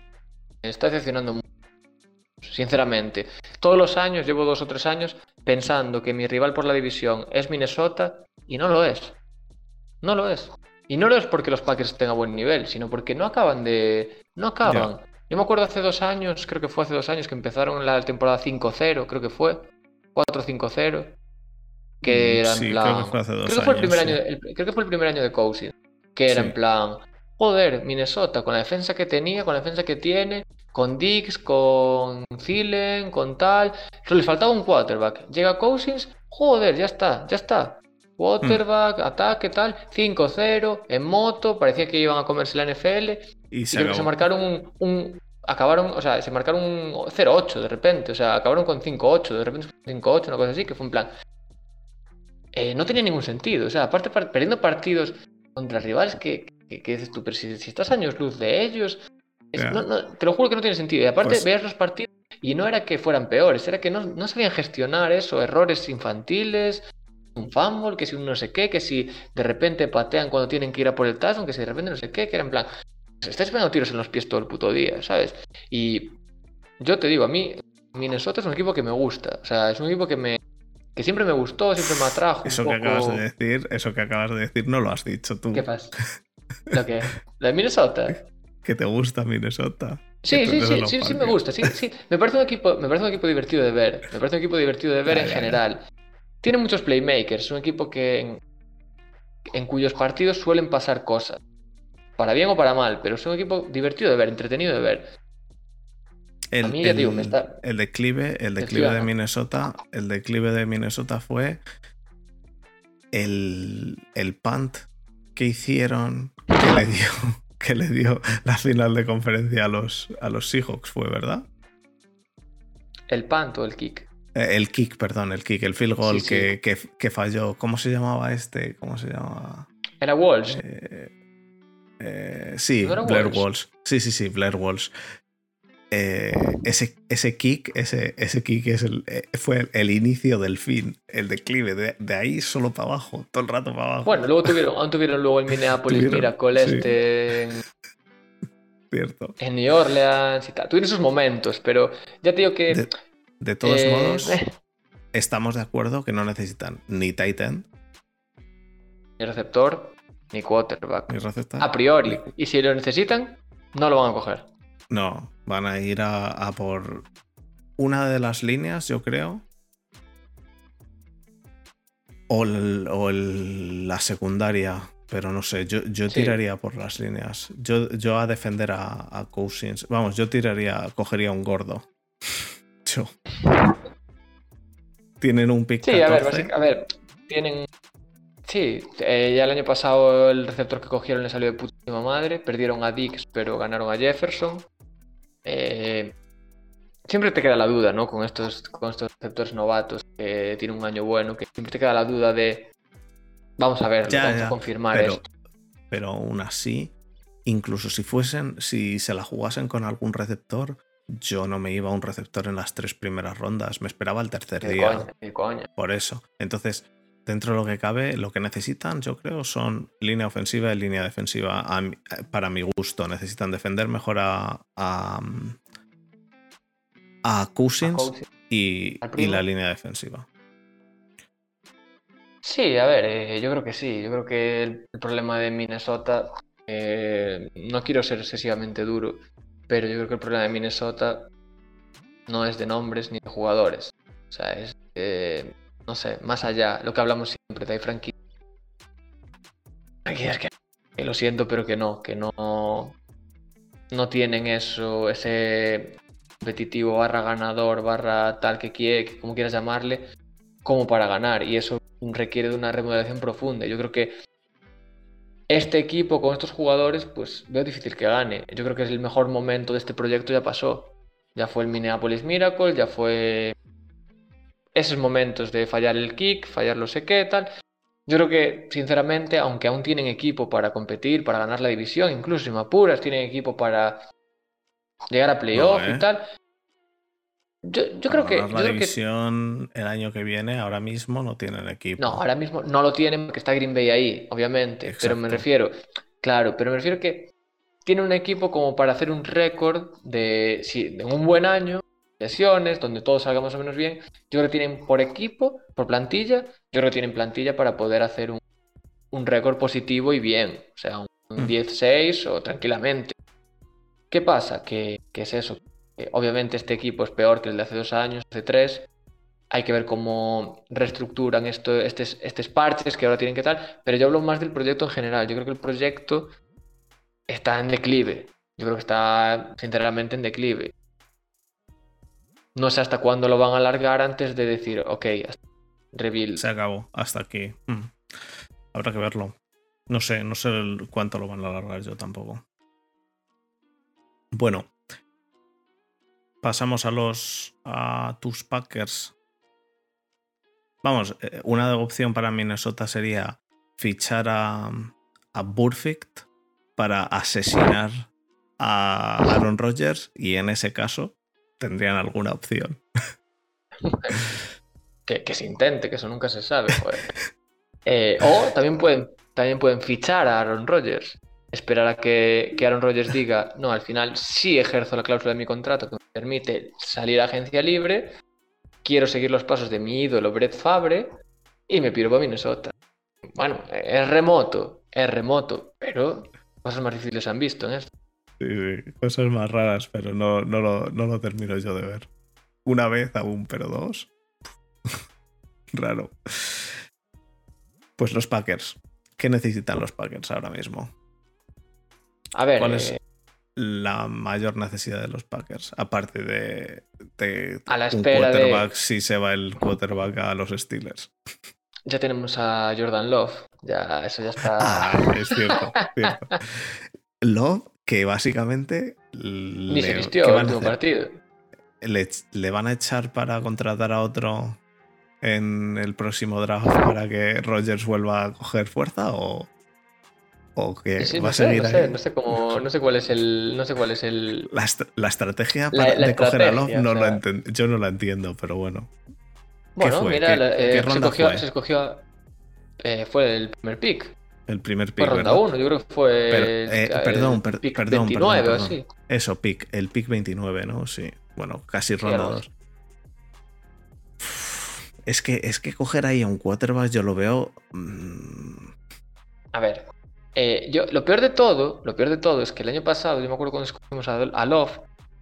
está decepcionando mucho. Sinceramente. Todos los años, llevo dos o tres años, pensando que mi rival por la división es Minnesota y no lo es. No lo es. Y no lo es porque los Packers tengan buen nivel, sino porque no acaban de. No acaban. Ya. Yo me acuerdo hace dos años, creo que fue hace dos años, que empezaron la temporada 5-0, creo que fue. 4-5-0. Que era en Mm, plan. creo que fue hace dos creo que fue el primer sí. año, el- creo que fue el primer año de Cousins. Que era Sí. en plan. Joder, Minnesota, con la defensa que tenía, con la defensa que tiene, con Dix, con Thielen, con tal. Solo les faltaba un quarterback. Llega Cousins, joder, ya está, ya está. Quarterback, ataque, tal, 5-0, en moto, parecía que iban a comerse la NFL. Y Y se creo que se acabó. marcaron un, un- Acabaron, o sea, se marcaron un 0-8 de repente, o sea, acabaron con 5-8, de repente 5-8, una cosa así, que fue en plan. eh, no tenía ningún sentido, o sea, aparte par- perdiendo partidos contra rivales que, que, que dices tú, pero si, si estás años luz de ellos, es- no- no, te lo juro que no tiene sentido. Y aparte Pues- veías los partidos y no era que fueran peores, era que no, no sabían gestionar eso, errores infantiles, un fumble, que si un no sé qué, que si de repente patean cuando tienen que ir a por el touchdown, que si de repente no sé qué, que era en plan, "Os estáis pegando tiros en los pies todo el puto día, ¿sabes? Y yo te digo, a mí Minnesota es un equipo que me gusta, o sea, es un equipo que me que siempre me gustó, siempre me atrajo. un Eso que poco- acabas de decir, eso que acabas de decir, no lo has dicho tú. ¿Qué pasa? ¿Lo que? ¿La de Minnesota? Que te gusta Minnesota. Sí, sí, sí, sí, sí me gusta, sí, sí. Me parece un equipo, me parece un equipo divertido de ver. Me parece un equipo divertido de ver en general. Tiene muchos playmakers, es un equipo que en, en cuyos partidos suelen pasar cosas. Para bien o para mal, pero es un equipo divertido de ver, entretenido de ver. El, A mí el- digo, me está- el declive, el declive de. Minnesota, el declive de Minnesota fue el, el punt que hicieron que le dio que le dio la final de conferencia a los, a los Seahawks, fue verdad? El punt o el kick. Eh, el kick, perdón, el kick, el field goal Sí, sí. Que, que, que falló. ¿Cómo se llamaba este? ¿Cómo se llamaba? Era Walsh. Eh, eh, sí, ¿No era Blair Walsh? Walsh. Sí, sí, sí, Blair Walsh. Eh, ese, ese kick, ese, ese kick es el, eh, fue el, inicio del fin, el declive, de, ahí solo para abajo, todo el rato para abajo. Bueno, luego tuvieron, tuvieron luego el Minneapolis Miracle este en, Cierto. en New Orleans y tal. Tuvieron esos momentos, pero ya te digo que... De, todos eh, modos, estamos de acuerdo que no necesitan ni Titan. Ni receptor, ni quarterback. Ni receptor. A priori. Y si lo necesitan, no lo van a coger. No, van a ir a, por una de las líneas, yo creo. O, la secundaria, pero no sé, yo, yo tiraría por las líneas. Yo, yo a defender a, Cousins. Vamos, yo tiraría, cogería un gordo. Yo. Tienen un pick. Sí, a ver, a ver, tienen. Sí, eh, ya el año pasado el receptor que cogieron le salió de putísima madre. Perdieron a Dix, pero ganaron a Jefferson. Eh, siempre te queda la duda, ¿no? Con estos, con estos receptores novatos que tienen un año bueno, que siempre te queda la duda de. Vamos a ver, vamos a confirmar pero, esto. Pero aún así, incluso si fuesen, si se la jugasen con algún receptor, yo no me iba a un receptor en las tres primeras rondas, me esperaba el tercer día. Por eso. Entonces, dentro de lo que cabe, lo que necesitan, yo creo, son línea ofensiva y línea defensiva. para mi gusto, necesitan defender mejor a, a, Cousins, y, la línea defensiva. Sí, a ver, eh, yo creo que sí. Yo creo que el, problema de Minnesota, eh, no quiero ser excesivamente duro, pero yo creo que el problema de Minnesota no es de nombres ni de jugadores. O sea, es... Eh, no sé, más allá, lo que hablamos siempre, de franquicias. es que, lo siento, pero que no, que no, no tienen eso, ese competitivo barra ganador, barra tal que quiere, como quieras llamarle, como para ganar. Y eso requiere de una remodelación profunda. Yo creo que este equipo con estos jugadores, pues veo difícil que gane. Yo creo que es el mejor momento de este proyecto, ya pasó. Ya fue el Minneapolis Miracle, ya fue esos momentos de fallar el kick, fallar lo sé qué, tal. Yo creo que, sinceramente, aunque aún tienen equipo para competir, para ganar la división, incluso si me apuras, tienen equipo para llegar a playoff y ¿eh? tal. Yo, creo que. La división el año que viene, ahora mismo no tienen equipo. No, ahora mismo no lo tienen porque está Green Bay ahí, obviamente. Pero me refiero. Claro, pero me refiero que tiene un equipo como para hacer un récord de. Si en un buen año lesiones, donde todo salga más o menos bien. Yo creo que tienen por equipo, por plantilla, yo creo que tienen plantilla para poder hacer un, un récord positivo y bien. O sea, un, 10-6 mm. o tranquilamente. ¿Qué pasa? Que, es eso. obviamente este equipo es peor que el de hace dos años, hace tres. Hay que ver cómo reestructuran esto, estos, estos parches que ahora tienen que tal. Pero yo hablo más del proyecto en general. Yo creo que el proyecto está en declive. Yo creo que está sinceramente en declive. No sé hasta cuándo lo van a alargar antes de decir, ok, reveal. Se acabó, hasta aquí. Mm. Habrá que verlo. No sé, no sé cuánto lo van a alargar yo tampoco. Bueno, pasamos a los a tus Packers. Vamos, eh, una opción para Minnesota sería fichar a, a Burfict para asesinar a Aaron Rodgers y en ese caso tendrían alguna opción. que, se intente, que eso nunca se sabe. Eh, o también pueden, también pueden fichar a Aaron Rodgers. Esperar a que, que, Aaron Rodgers diga, no, al final sí ejerzo la cláusula de mi contrato que me permite salir a agencia libre, quiero seguir los pasos de mi ídolo Brett Fabre y me piro para Minnesota. Bueno, es remoto, es remoto, pero cosas más difíciles han visto en esto. Sí, sí, cosas más raras, pero no, no, lo, no lo termino yo de ver. Una vez aún, pero dos. Raro. Pues los Packers. ¿Qué necesitan los Packers ahora mismo? A ver. ¿Cuál es eh, la mayor necesidad de los Packers? Aparte de, de a la espera quarterback si se va el quarterback a los Steelers. Ya tenemos a Jordan Love. Ya, eso ya está. Ah, es cierto, cierto. Love que básicamente... Ni se vistió el último partido. Le, van a echar para contratar a otro en el próximo draft para que Rogers vuelva a coger fuerza o, ¿O que Sí, sí, va no a sé, seguir no ahí? sé, no sé cómo, no sé cuál es el, no sé cuál es el. La, est- la estrategia La- para- la de coger a no o sea. yo no la entiendo, pero bueno. Bueno, fue? mira, ¿Qué- qué eh, se, ronda escogió, fue? se escogió, eh, fue el primer pick. El primer Fue pick, ronda ¿verdad? 1, yo creo que fue. Pero, el- eh, el perdón, per- pick perdón, 29 perdón, o perdón. así. Eso, pick, el pick 29, ¿no? Sí. Bueno, casi ronda algo 2. Es que, es que coger ahí a un quarterback yo lo veo. mm, A ver, eh, yo, lo peor de todo, lo peor de todo es que el año pasado, yo me acuerdo cuando escogimos a, a Love,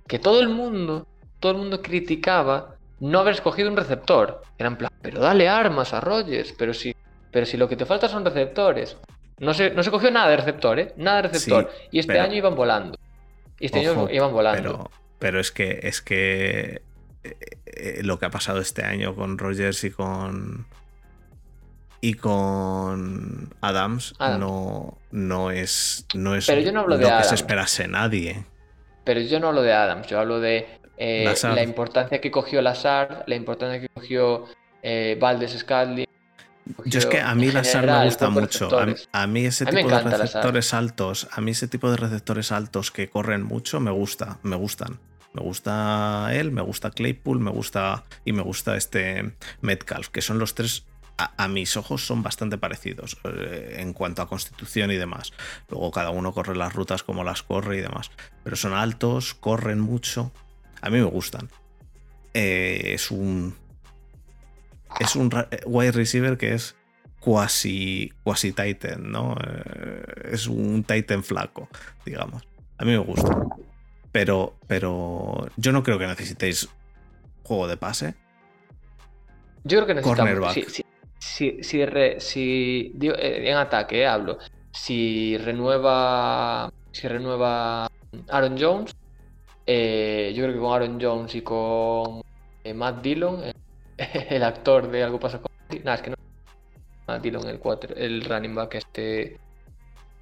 que todo el mundo, todo el mundo criticaba no haber escogido un receptor. Era en plan, pero dale armas a Rogers, pero si, pero si lo que te falta son receptores. No se, no se cogió nada de receptor, ¿eh? Nada de receptor. Sí, y este pero- año iban volando. Y este Ojo, año iban volando. Pero, pero es que es que eh, eh, lo que ha pasado este año con Rogers y con y con Adams, no no es no es Pero yo no hablo de lo que Adams. se esperase nadie. Pero yo no hablo de Adams, yo hablo de eh, la importancia que cogió Lazard, la importancia que cogió Valdes. Yo es que a mí en Lazard me gusta mucho. A, mí- receptores. a mí ese A mí me tipo de receptores altos, a mí ese tipo de receptores altos que corren mucho me gusta, me gustan. Me gusta él, me gusta Claypool, me gusta y me gusta este Metcalf, que son los tres a, a mis ojos son bastante parecidos eh, en cuanto a constitución y demás. Luego cada uno corre las rutas como las corre y demás, pero son altos, corren mucho. A mí me gustan. Eh, es un es un ra- wide receiver que es cuasi, cuasi Titan, ¿no? Eh, es un Titan flaco, digamos. A mí me gusta. Pero, pero yo no creo que necesitéis juego de pase. Yo creo que necesitamos. Si, si, si, si re- si- digo, eh, en ataque eh, hablo. Si renueva. Si renueva Aaron Jones. eh, yo creo que con Aaron Jones y con eh, Matt Dillon, eh, el actor de Algo pasa con. Nada, es que no. Dillon, el, quarter- el running back, este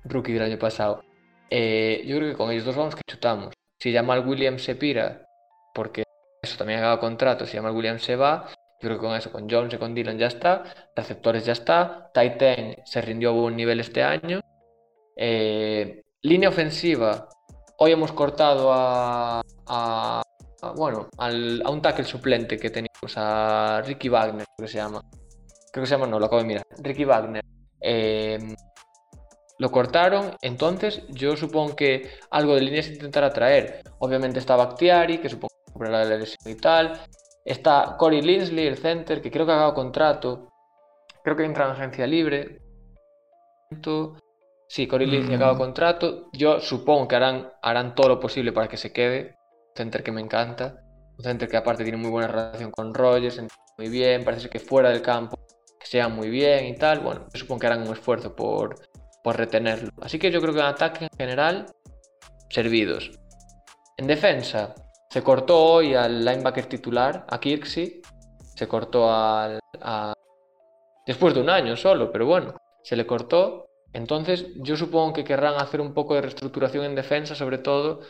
rookie del año pasado. Eh, yo creo que con ellos dos vamos que chutamos. Si Jamal Williams se pira, porque eso también dado contrato, si Jamal Williams se va, yo creo que con eso, con Jones y con Dillon ya está. Receptores ya está. Titan se rindió a buen nivel este año. Eh, línea ofensiva. Hoy hemos cortado a- a- bueno, al- a un tackle suplente que teníamos, a Ricky Wagner, creo que se llama. Creo que se llama, no, lo acabo de mirar. Ricky Wagner. Eh, lo cortaron, entonces yo supongo que algo de líneas intentará traer. Obviamente está Bactiari, que supongo que comprará la lesión y tal. Está Corey Linsley, el center, que creo que ha dado contrato. Creo que entra en agencia libre. Sí, Corey Linsley ha dado Mm. contrato. Yo supongo que harán, harán todo lo posible para que se quede. Center que me encanta. Un center que aparte tiene muy buena relación con Rogers, muy bien. Parece que fuera del campo que sea muy bien y tal. Bueno, yo supongo que harán un esfuerzo por, por retenerlo. Así que yo creo que en ataque en general, servidos. En defensa, se cortó hoy al linebacker titular, a Kirksey. Se cortó al, a- Después de un año solo, pero bueno, se le cortó. Entonces, yo supongo que querrán hacer un poco de reestructuración en defensa, sobre todo.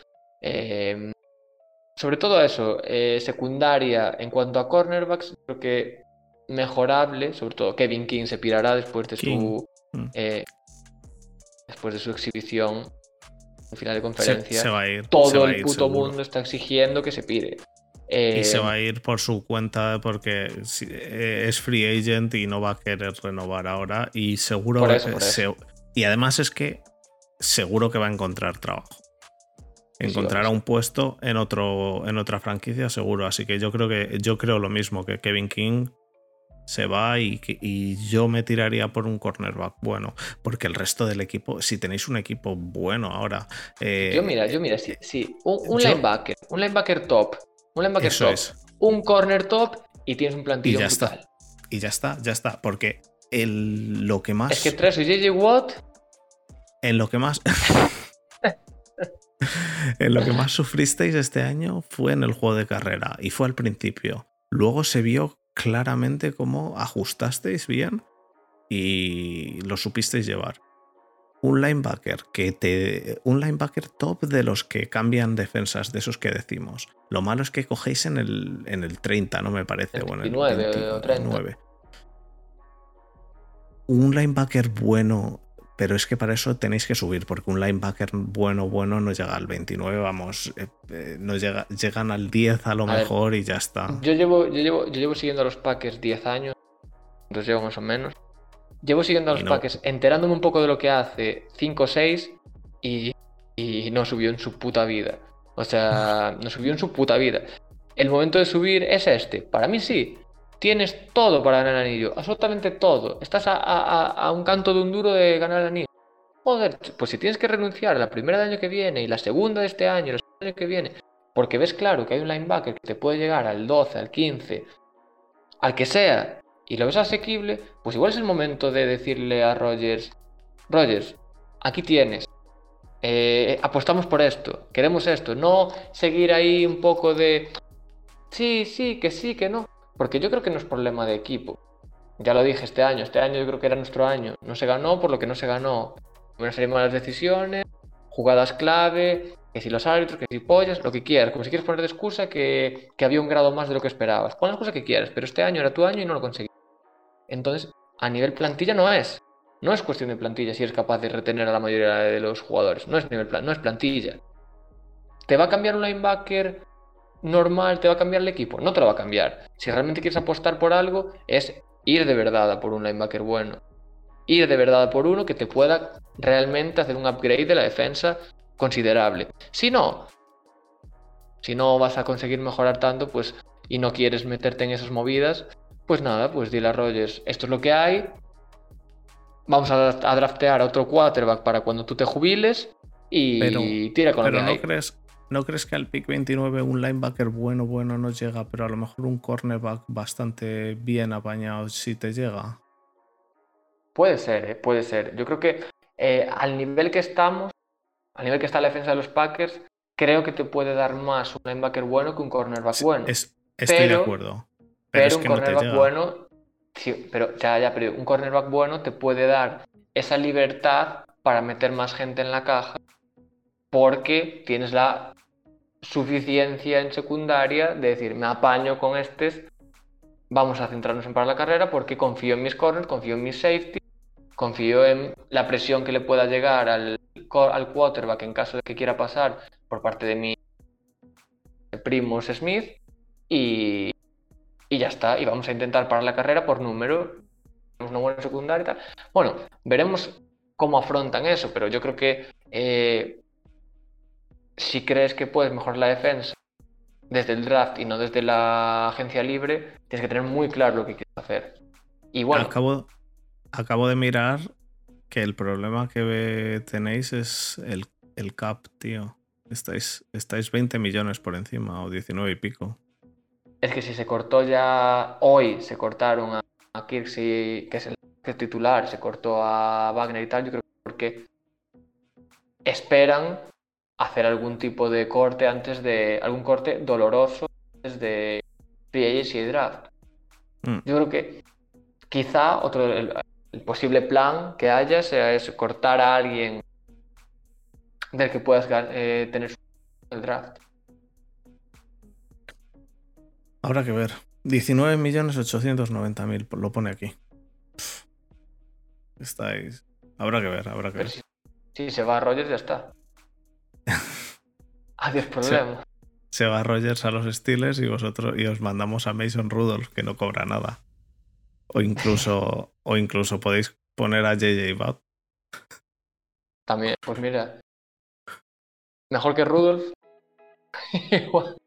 eh, sobre todo eso, eh, secundaria en cuanto a cornerbacks, creo que mejorable, sobre todo Kevin King se pirará después de King. su Mm. eh, después de su exhibición en final de Se, conferencia. se va a ir. se todo va el ir, puto seguro. mundo está exigiendo que se pire. Y se Eh, va a ir por su cuenta porque eh, es free agent y no va a querer renovar ahora. Y seguro eso, se- y además es que seguro que va a encontrar trabajo. Sí, Encontrará un puesto en otro en otra franquicia seguro. Así que yo creo que yo creo lo mismo que Kevin King se va y, yo me tiraría por un cornerback bueno, porque el resto del equipo, si tenéis un equipo bueno ahora, eh, yo mira, yo mira, sí, sí, un, un yo- linebacker, un linebacker top, un linebacker top, es. un corner top y tienes un plantillo Y ya brutal. está. Y ya está, ya está, porque el, lo que más Es que tres y JJ Watt, en lo que más en lo que más sufristeis este año fue en el juego de carrera y fue al principio. Luego se vio claramente cómo ajustasteis bien y lo supisteis llevar. Un linebacker que te un linebacker top de los que cambian defensas, de esos que decimos. Lo malo es que cogéis en el en el 30, no me parece, El o en el 29 o 30. 29. Un linebacker bueno pero es que para eso tenéis que subir, porque un linebacker bueno, bueno no llega al 29, vamos, eh, eh, no llega, llegan al 10 a lo mejor y ya está. Yo llevo, yo, llevo, yo llevo siguiendo a los Packers 10 años, entonces llevo más o menos. Llevo siguiendo a los Packers, enterándome un poco de lo que hace 5 o 6 y, y no subió en su puta vida. O sea, no subió en su puta vida. El momento de subir es este. Para mí sí. Tienes todo para ganar el anillo, absolutamente todo. Estás a, un canto de un duro de ganar el anillo. Joder, pues si tienes que renunciar la primera del año que viene y la segunda de este año, el año que viene, porque ves claro que hay un linebacker que te puede llegar al 12, al 15, al que sea, y lo ves asequible, pues igual es el momento de decirle a Rogers, Rogers, aquí tienes, eh, apostamos por esto, queremos esto, no seguir ahí un poco de, sí, sí, que sí, que no. Porque yo creo que no es problema de equipo. Ya lo dije este año, este año yo creo que era nuestro año. No se ganó por lo que no se ganó. Serie de malas decisiones, jugadas clave, que si los árbitros, que si pollas, lo que quieras. Como si quieres poner de excusa que, había un grado más de lo que esperabas. Pon las cosas que quieras, pero este año era tu año y no lo conseguiste. Entonces, a nivel plantilla no es. No es cuestión de plantilla si eres capaz de retener a la mayoría de los jugadores. No es, nivel no es plantilla. ¿Te va a cambiar un linebacker normal te va a cambiar el equipo? No te lo va a cambiar. Si realmente quieres apostar por algo, es ir de verdad a por un linebacker bueno. Ir de verdad a por uno que te pueda realmente hacer un upgrade de la defensa considerable. Si no, si no vas a conseguir mejorar tanto, pues y no quieres meterte en esas movidas, pues nada, pues dile a Rogers, esto es lo que hay. Vamos a, draftear a otro quarterback para cuando tú te jubiles y tira con pero lo que no crees ¿No crees que al pick 29 un linebacker bueno, bueno no llega, pero a lo mejor un cornerback bastante bien apañado sí te llega? Puede ser, ¿eh? puede ser. Yo creo que eh, al nivel que estamos, al nivel que está la defensa de los Packers, creo que te puede dar más un linebacker bueno que un cornerback bueno. estoy de acuerdo. Pero, un cornerback bueno, sí, pero ya, ya, pero un cornerback bueno te puede dar esa libertad para meter más gente en la caja porque tienes la suficiencia en secundaria de decir, me apaño con estos, vamos a centrarnos en para la carrera porque confío en mis corners, confío en mis safety, confío en la presión que le pueda llegar al, quarterback en caso de que quiera pasar por parte de mi primo Smith y, y ya está, y vamos a intentar parar la carrera por número, una buena secundaria. Bueno, veremos cómo afrontan eso, pero yo creo que eh, si crees que puedes mejorar la defensa desde el draft y no desde la agencia libre, tienes que tener muy claro lo que quieres hacer. Y bueno. Acabo, acabo de mirar que el problema que tenéis es el, el cap, tío. Estáis, estáis 20 millones por encima o 19 y pico. Es que si se cortó ya hoy, se cortaron a, a Kirksey, que es el titular, se cortó a Wagner y tal, yo creo que porque esperan hacer algún tipo de corte antes de. algún corte doloroso antes de free y draft. Mm. Yo creo que quizá otro el, posible plan que haya sea es cortar a alguien del que puedas eh, tener el draft. Habrá que ver. 19.890.000, lo pone aquí. Estáis. Habrá que ver, habrá que ver. Si, se va a Rogers, ya está. Adiós problema. Se, va Rogers a los Steelers y vosotros y os mandamos a Mason Rudolph que no cobra nada. O incluso, o incluso podéis poner a JJ Watt. También, pues mira. Mejor que Rudolph. Igual.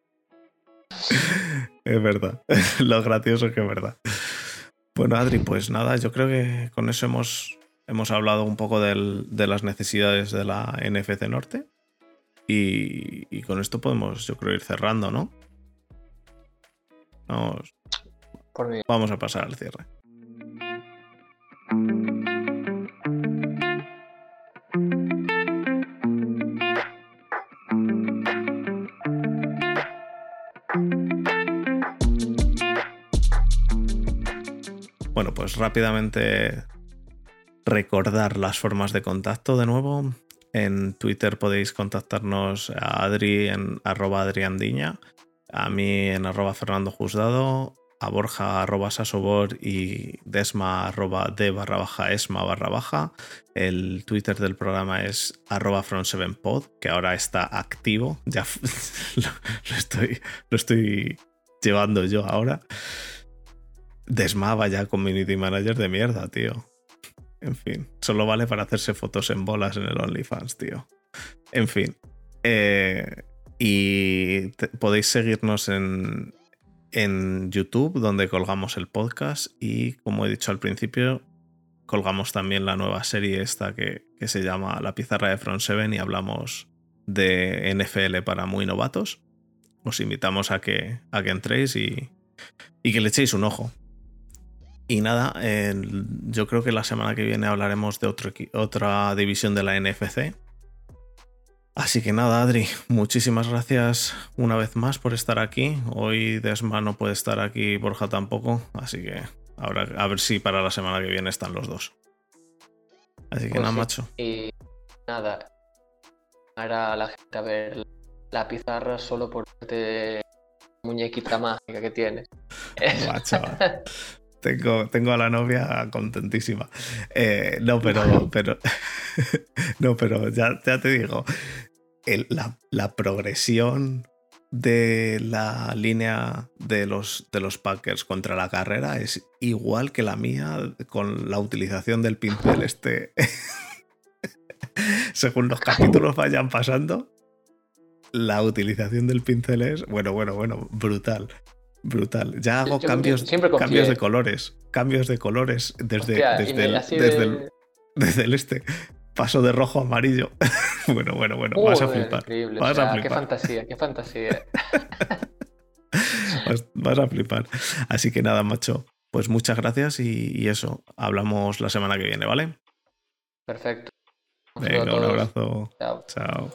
Es verdad. Lo gracioso que es verdad. Bueno, Adri, pues nada, yo creo que con eso hemos, hemos hablado un poco de las necesidades de la NFC Norte. Y, con esto podemos, yo creo, ir cerrando, ¿no? Vamos, vamos a pasar al cierre. Bueno, pues rápidamente recordar las formas de contacto de nuevo. En Twitter podéis contactarnos a Adri en arroba adriandiña, a mí en arroba Fernando Juzgado, a Borja arroba sasobor y Desma arroba de barra baja esma barra baja. El Twitter del programa es arroba front7pod, que ahora está activo. Ya lo, estoy, lo estoy llevando yo ahora. Desma vaya community manager de mierda, tío. En fin, solo vale para hacerse fotos en bolas en el OnlyFans, tío. En fin. Eh, y podéis seguirnos en, en YouTube, donde colgamos el podcast. Y como he dicho al principio, colgamos también la nueva serie esta que, se llama La pizarra de Front 7 y hablamos de NFL para muy novatos. Os invitamos a que, a que entréis y, y que le echéis un ojo. Y nada, yo creo que la semana que viene hablaremos de otro, otra división de la NFC. Así que nada, Adri, muchísimas gracias una vez más por estar aquí. Hoy Desma no puede estar aquí, Borja tampoco, así que ahora a ver si para la semana que viene están los dos. Así que pues nada, macho. Y nada, ahora la gente a ver la pizarra solo por muñequita mágica que tienes. Macho. Tengo, a la novia contentísima. Eh, no, pero, pero, no, pero ya, ya te digo, la, progresión de la línea de los, de los Packers contra la carrera es igual que la mía con la utilización del pincel este. Según los capítulos vayan pasando, la utilización del pincel es, bueno, bueno, bueno, brutal. Brutal. Ya hago cambios, cambios de colores. Cambios de colores desde, desde, el, desde, el, este. Paso de rojo a amarillo. bueno, bueno, bueno. vas a flipar. Vas a flipar. Qué fantasía, qué fantasía. vas, a flipar. Así que nada, macho. Pues muchas gracias y, eso. Hablamos la semana que viene, ¿vale? Perfecto. Venga, un abrazo. Chao. Chao.